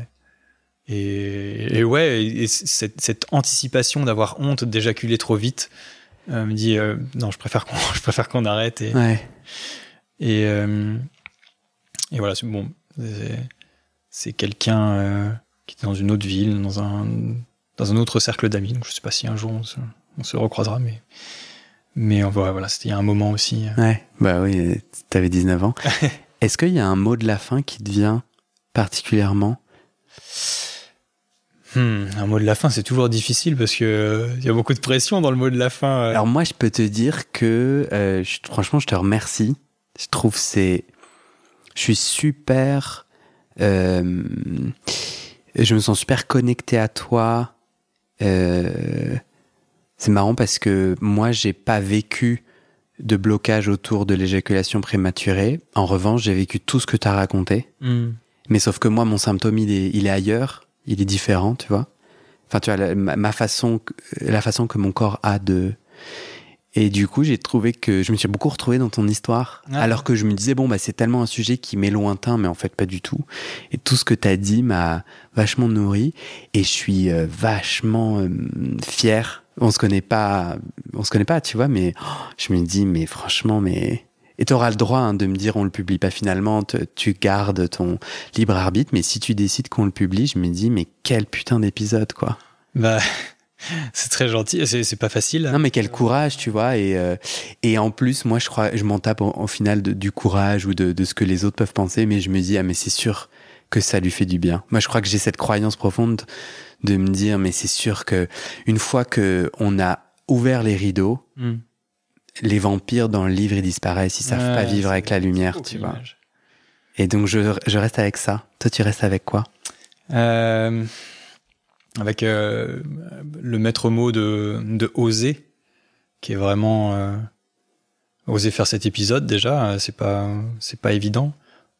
Et, et ouais, et cette, cette anticipation d'avoir honte d'éjaculer trop vite euh, me dit euh, non, je préfère qu'on, [laughs] je préfère qu'on arrête. Et, Ouais. et, euh, et voilà, c'est bon. C'est, quelqu'un euh, qui est dans une autre ville, dans un, dans un autre cercle d'amis. Donc je sais pas si un jour on se, on se recroisera, mais, mais voilà, voilà, c'était il y a un moment aussi. Ouais. Bah oui, t'avais 19 ans. [laughs] Est-ce qu'il y a un mot de la fin qui te vient particulièrement? Hmm, un mot de la fin, c'est toujours difficile parce que euh, il y a beaucoup de pression dans le mot de la fin. euh. Alors moi, je peux te dire que euh, je- franchement, je te remercie. Je trouve c'est, je suis super, euh, je me sens super connecté à toi. Euh, c'est marrant parce que moi, j'ai pas vécu de blocage autour de l'éjaculation prématurée. En revanche, j'ai vécu tout ce que tu as raconté. Hmm. Mais sauf que moi, mon symptôme, il est, il est ailleurs, il est différent, tu vois. Enfin, tu vois, la, ma, façon, la façon que mon corps a de. Et du coup, j'ai trouvé que je me suis beaucoup retrouvé dans ton histoire, Ah. alors que je me disais bon bah c'est tellement un sujet qui m'est lointain, mais en fait pas du tout. Et tout ce que t'as dit m'a vachement nourri, et je suis euh, vachement euh, fier. On se connaît pas, on se connaît pas, tu vois, mais oh, je me dis mais franchement mais et tu auras le droit hein, de me dire on le publie pas finalement, te- tu gardes ton libre arbitre, mais si tu décides qu'on le publie, je me dis mais quel putain d'épisode quoi. Bah, [laughs] c'est très gentil. C'est, pas facile. Non mais quel courage, tu vois. Et, euh, et en plus, moi je crois, je m'en tape au, au final de- du courage ou de, de ce que les autres peuvent penser, mais je me dis ah mais c'est sûr que ça lui fait du bien. Moi je crois que j'ai cette croyance profonde de me dire mais c'est sûr que une fois que on a ouvert les rideaux, Hmm. Les vampires dans le livre, ils disparaissent, ils savent pas vivre avec la lumière, tu vois. Et donc, je, je reste avec ça. Toi, tu restes avec quoi? Euh, avec euh, le maître mot de, de oser, qui est vraiment euh, oser faire cet épisode déjà, c'est pas c'est pas évident.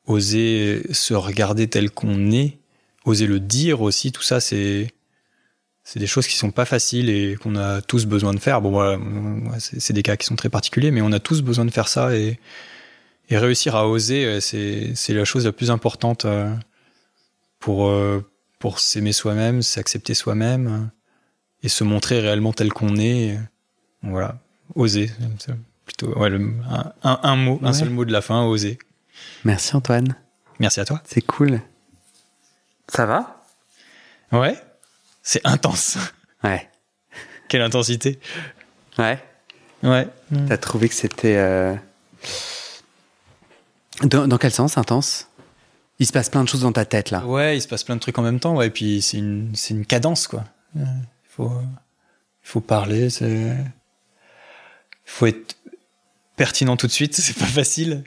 Oser se regarder tel qu'on est, oser le dire aussi, tout ça c'est c'est des choses qui sont pas faciles et qu'on a tous besoin de faire. Bon, voilà, c'est c'est des cas qui sont très particuliers, mais on a tous besoin de faire ça et et réussir à oser, c'est c'est la chose la plus importante. euh, pour, euh, pour s'aimer soi-même, s'accepter soi-même euh, et se montrer réellement tel qu'on est. Voilà, oser. c'est Plutôt, ouais, le- un, un- un mot, un seul mot de la fin, oser. Merci Antoine. Merci à toi. C'est cool. Ça va? Ouais, c'est intense. Ouais. Quelle intensité. Ouais. Ouais. T'as trouvé que c'était. euh, Dans, dans quel sens intense? Il se passe plein de choses dans ta tête là. Ouais, il se passe plein de trucs en même temps, ouais, et puis c'est une, c'est une cadence, quoi. Il faut, il faut parler. Il faut être pertinent tout de suite, [laughs] c'est pas facile.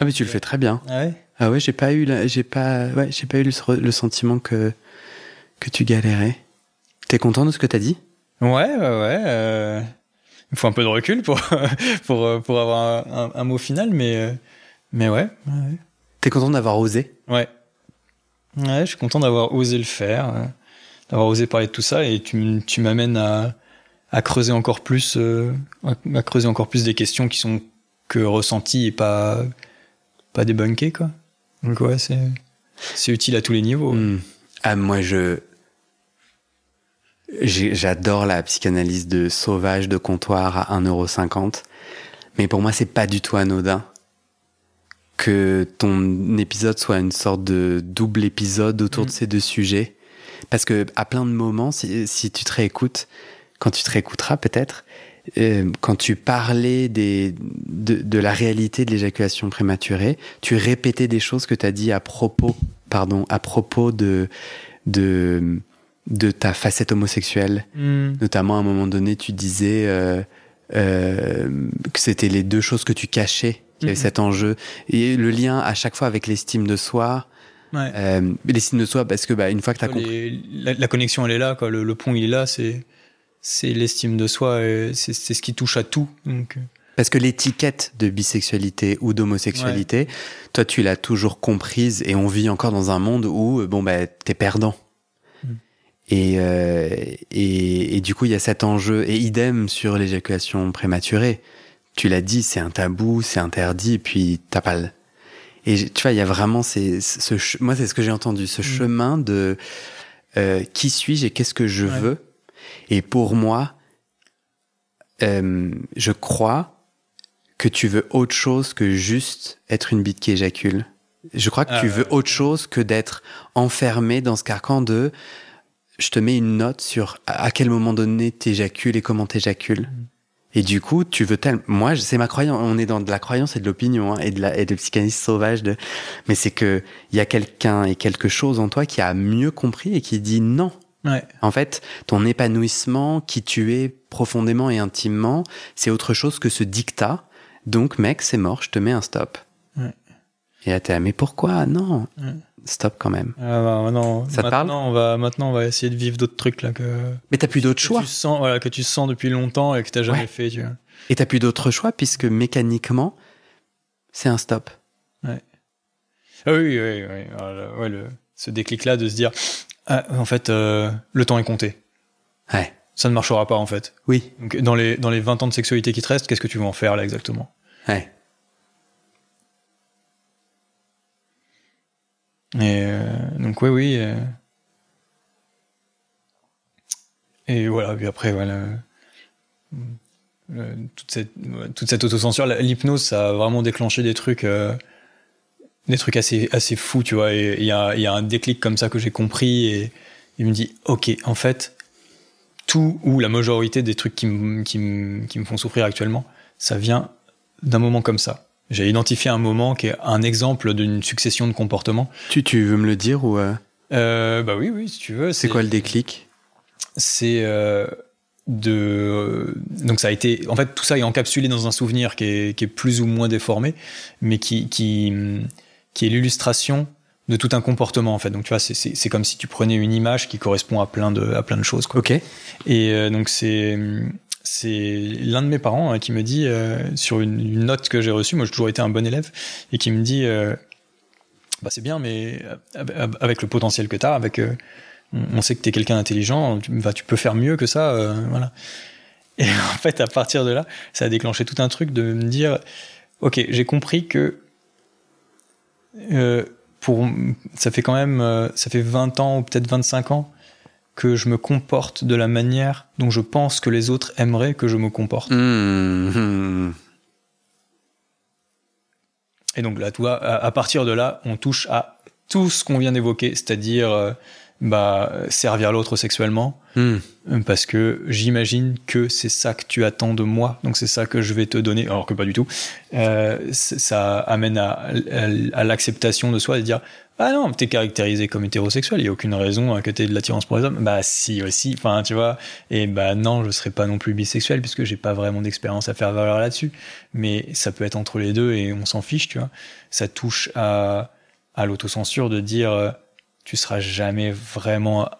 Ah mais tu le fais très bien. Ah ouais? Ah ouais, j'ai pas eu, la- j'ai pas, ouais, j'ai pas eu le, le sentiment que que tu galérais. T'es content de ce que t'as dit? Ouais, ouais, ouais. euh, Il faut un peu de recul pour, [laughs] pour, euh, pour avoir un, un- un mot final, mais, euh, mais ouais. Ouais, T'es content d'avoir osé? Ouais. Ouais, je suis content d'avoir osé le faire, d'avoir osé parler de tout ça, et tu, tu m'amènes à, à creuser encore plus, à, creuser encore plus des questions qui sont que ressenties et pas, pas débunkées, quoi. Donc ouais, c'est, c'est utile à tous les niveaux. Hmm. Ah moi je j'adore la psychanalyse de sauvage de comptoir à 1,50€. Mais pour moi, c'est pas du tout anodin que ton épisode soit une sorte de double épisode autour de Mm. ces deux sujets. Parce que à plein de moments, si, si tu te réécoutes, quand tu te réécouteras peut-être, euh, quand tu parlais des, de, de la réalité de l'éjaculation prématurée, tu répétais des choses que tu as dit à propos, pardon, à propos de, de, de ta facette homosexuelle. Hmm. Notamment, à un moment donné, tu disais euh, euh, que c'était les deux choses que tu cachais, qu'il y avait Mhm. cet enjeu. Et le lien à chaque fois avec l'estime de soi. Ouais. Euh, l'estime de soi, parce que bah, une fois que tu as compris. La, la connexion elle est là quoi le, le pont il est là c'est c'est l'estime de soi et c'est c'est ce qui touche à tout donc Parce que l'étiquette de bisexualité ou d'homosexualité, toi, tu l'as toujours comprise et on vit encore dans un monde où, bon, bah, t'es perdant. Mm. Et, euh, et, et du coup, il y a cet enjeu. Et idem sur l'éjaculation prématurée. Tu l'as dit, c'est un tabou, c'est interdit, et puis t'as pas le... Et tu vois, il y a vraiment ces, ce, moi, c'est ce que j'ai entendu, ce chemin de euh, qui suis-je et qu'est-ce que je Ouais. veux? Et pour moi, euh, je crois que tu veux autre chose que juste être une bite qui éjacule. Je crois que Ah, tu veux ouais. autre chose que d'être enfermé dans ce carcan de je te mets une note sur à quel moment donné t'éjacules et comment t'éjacules. Mm. Et du coup, tu veux tellement. Moi, c'est ma croyance. On est dans de la croyance et de l'opinion hein, et de la et de psychanalyse sauvage. De... Mais c'est que il y a quelqu'un et quelque chose en toi qui a mieux compris et qui dit non. ouais En fait, ton épanouissement, qui tu es profondément et intimement, c'est autre chose que ce dictat. Donc, mec, c'est mort, je te mets un stop. Ouais. Et là, t'es là, mais pourquoi? Non, Ouais. Stop quand même. Ah, bah, maintenant, Ça te parle on va maintenant on va essayer de vivre d'autres trucs là que, Mais t'as plus d'autre que choix. tu sens voilà que tu sens depuis longtemps et que t'as jamais Ouais. fait tu vois. Et t'as plus d'autre choix puisque mécaniquement, c'est un stop. Ah oui oui oui, le- ouais, le- ce déclic là de se dire ah, en fait euh, le temps est compté Ouais. ça ne marchera pas en fait Oui. donc dans les dans les 20 ans de sexualité qui te restent qu'est-ce que tu vas en faire là exactement? Ouais. Et euh, donc oui, oui. euh, Et voilà, puis après, voilà. euh, toute cette, toute cette autocensure, l'hypnose, ça a vraiment déclenché des trucs, des trucs assez, assez fous, tu vois. Il y a, y a un déclic comme ça que j'ai compris et il me dit, ok, en fait, tout ou la majorité des trucs qui, qui, qui me font souffrir actuellement, ça vient d'un moment comme ça. J'ai identifié un moment qui est un exemple d'une succession de comportements. Tu, tu veux me le dire ou euh, Euh, bah oui, oui, si tu veux. c'est quoi le déclic? C'est euh, de donc ça a été en fait tout ça est encapsulé dans un souvenir qui est, qui est plus ou moins déformé mais qui qui, qui est l'illustration de tout un comportement en fait donc tu vois c'est comme si tu prenais une image qui correspond à plein de à plein de choses quoi. ok et donc c'est c'est l'un de mes parents hein, qui me dit euh, sur une, note que j'ai reçue moi j'ai toujours été un bon élève et qui me dit euh, bah c'est bien mais avec le potentiel que tu as avec on sait que tu es quelqu'un d'intelligent, tu, bah, tu peux faire mieux que ça. Euh, voilà. Et [laughs] en fait, à partir de là, ça a déclenché tout un truc de me dire Ok, j'ai compris que euh, pour, ça fait quand même euh, ça fait 20 ans ou peut-être 25 ans que je me comporte de la manière dont je pense que les autres aimeraient que je me comporte. Mmh. Et donc là, toi, à, à, partir de là, on touche à tout ce qu'on vient d'évoquer, c'est-à-dire bah, servir l'autre sexuellement. Hmm. Parce que j'imagine que c'est ça que tu attends de moi, donc c'est ça que je vais te donner, alors que pas du tout. Euh, ça amène à, à, l'acceptation de soi et de dire Ah non, t'es caractérisé comme hétérosexuel, il n'y a aucune raison que t'aies de l'attirance pour les hommes. Bah si aussi, enfin tu vois. Et bah non, je serais pas non plus bisexuel puisque j'ai pas vraiment d'expérience à faire valoir là-dessus. Mais ça peut être entre les deux et on s'en fiche, tu vois. Ça touche à, à l'autocensure de dire tu seras jamais vraiment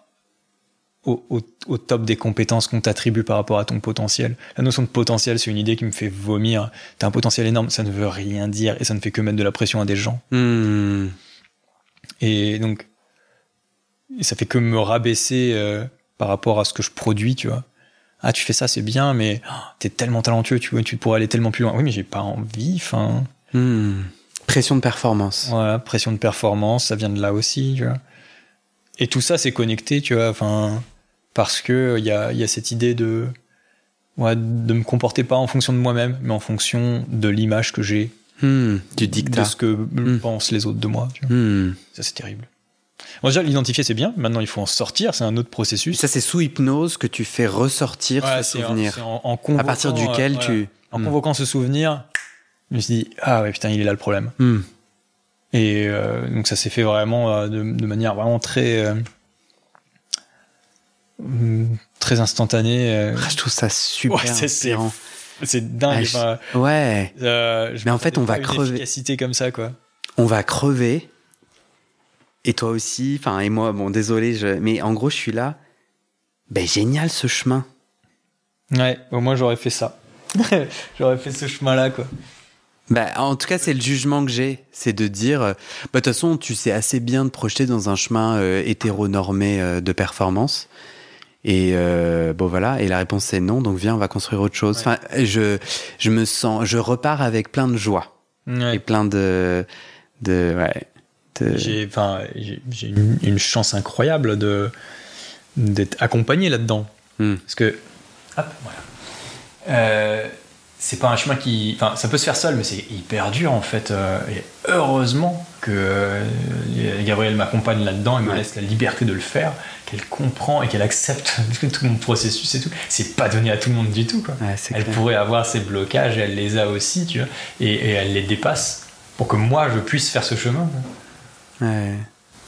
au, au, au top des compétences qu'on t'attribue par rapport à ton potentiel. La notion de potentiel, c'est une idée qui me fait vomir. T'as un potentiel énorme, ça ne veut rien dire et ça ne fait que mettre de la pression à des gens. Hmm. Et donc, ça fait que me rabaisser euh, par rapport à ce que je produis, tu vois. Ah, tu fais ça, c'est bien, mais oh, t'es tellement talentueux, tu, vois, tu pourrais aller tellement plus loin. Oui, mais j'ai pas envie, enfin. Hmm. Pression de performance. Voilà, pression de performance, ça vient de là aussi, tu vois. Et tout ça, c'est connecté, tu vois, enfin, parce que il y a, y a, cette idée de, ouais, de me comporter pas en fonction de moi-même, mais en fonction de l'image que j'ai. Hmm, du dictat. De ce que hmm. pensent les autres de moi. Tu vois. Hmm. Ça, c'est terrible. Bon, déjà, l'identifier, c'est bien. Maintenant, il faut en sortir. C'est un autre processus. Ça, c'est sous hypnose que tu fais ressortir ouais, ce souvenir. En, en, à partir duquel euh, tu. En convoquant ce souvenir, je me suis dit, ah ouais, putain, il est là le problème. Et euh, donc ça s'est fait vraiment euh, de, de, manière vraiment très très instantanée. Ah, je trouve ça super Ouais, c'est- c'est- dingue. Ah, je- Ouais, euh, je Mais en fait, on va crever. Efficacité comme ça, quoi. on va crever. Et toi aussi, enfin, et moi, bon, désolé, je... mais en gros, je suis là. Ben, génial ce chemin. Ouais, au moins j'aurais fait ça. [laughs] j'aurais fait ce chemin-là, quoi. Bah, en tout cas, c'est le jugement que j'ai. C'est de dire, euh, bah, de toute façon, tu sais assez bien te projeter dans un chemin euh, hétéronormé euh, de performance. Et euh, bon, voilà. Et la réponse, c'est non. Donc, viens, on va construire autre chose. Enfin, je, je me sens, je repars avec plein de joie. Ouais. Et plein de, de, ouais. de- J'ai, enfin, j'ai j'ai une, une chance incroyable de d'être accompagné là-dedans. Hmm. Parce que, hop, voilà. Euh, c'est pas un chemin qui, enfin, ça peut se faire seul, mais c'est hyper dur en fait. Euh, et heureusement que euh, Gabriel m'accompagne là-dedans et me laisse la liberté de le faire, qu'elle comprend et qu'elle accepte [laughs] tout mon processus et tout. C'est pas donné à tout le monde du tout, quoi. Ouais, Elle clair. pourrait avoir ses blocages, et elle les a aussi, tu vois, et, et elle les dépasse pour que moi je puisse faire ce chemin. Ouais.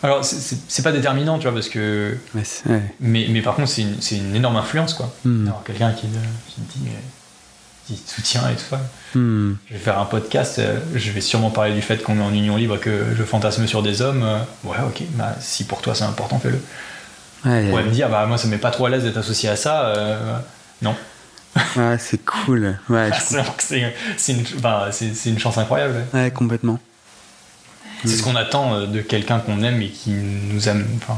Alors c'est- pas déterminant, tu vois, parce que. Ouais. Mais, mais par contre, c'est une, une énorme influence, quoi. Hmm. Quelqu'un qui, te- qui dit, euh, qui te soutient et tout ça. Hmm. Je vais faire un podcast, euh, je vais sûrement parler du fait qu'on est en union libre et que je fantasme sur des hommes. euh, ouais, ok, bah, si pour toi c'est important, fais-le. Ouais, On pourrait me dire, bah moi ça me met pas trop à l'aise d'être associé à ça. euh, non. [laughs] ouais, c'est cool. Ouais, je- C'est c'est- c'est une, bah, c'est- c'est une chance incroyable. ouais. ouais, complètement. C'est ce qu'on attend de quelqu'un qu'on aime et qui nous aime. Enfin,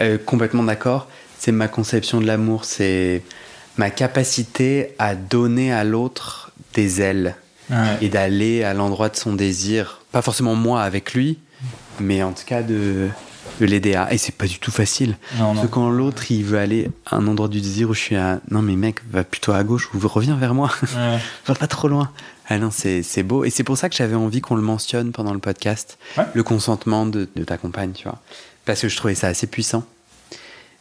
Euh, complètement d'accord. C'est ma conception de l'amour, c'est ma capacité à donner à l'autre des ailes ouais. et d'aller à l'endroit de son désir. Pas forcément moi avec lui, mais en tout cas de, de l'aider à. Et c'est pas du tout facile. Non, Parce que quand l'autre il veut aller à un endroit du désir où je suis à. Non mais mec, va plutôt à gauche ou reviens vers moi. Ouais. [laughs] va pas trop loin. Ah non, c'est c'est beau. Et c'est pour ça que j'avais envie qu'on le mentionne pendant le podcast. Ouais. Le consentement de, de ta compagne, tu vois. Parce que je trouvais ça assez puissant.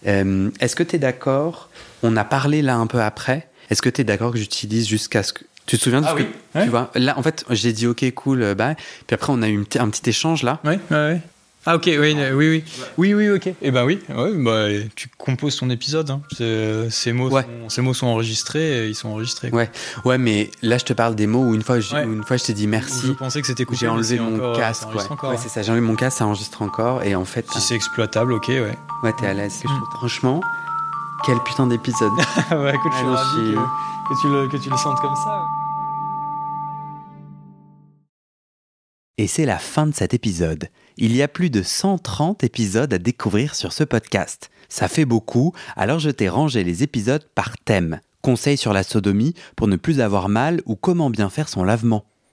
Euh, Est-ce que tu es d'accord On a parlé là un peu après. Est-ce que tu es d'accord que j'utilise jusqu'à ce que. Tu te souviens de Ah ce oui, que. ouais. Tu vois? Là, en fait, j'ai dit OK, cool, euh, bah. Puis après, on a eu un petit échange là. Oui, ouais. Ah ok, oui, oui, oui, oui, oui, ok. Eh ben oui, ouais, bah, tu composes ton épisode. Hein. Ces, mots Ouais. sont, ces mots sont enregistrés, et ils sont enregistrés. quoi. Ouais, ouais, mais là je te parle des mots où une fois, je, Ouais. une fois je t'ai dit Je merci, pensais que c'était coupé. j'ai enlevé mon encore- ça casque. Ouais, hein. c'est ça, j'ai enlevé mon casque, ça enregistre encore et en fait, Si c'est exploitable, ok, ouais. ouais, t'es à l'aise. Franchement, quel putain d'épisode. [laughs] ouais, écoute, je suis Ah, non, ravi je suis- que, que tu le, que tu le sentes comme ça. Et c'est la fin de cet épisode. Il y a plus de 130 épisodes à découvrir sur ce podcast. Ça fait beaucoup, alors je t'ai rangé les épisodes par thème. Conseils sur la sodomie pour ne plus avoir mal ou comment bien faire son lavement.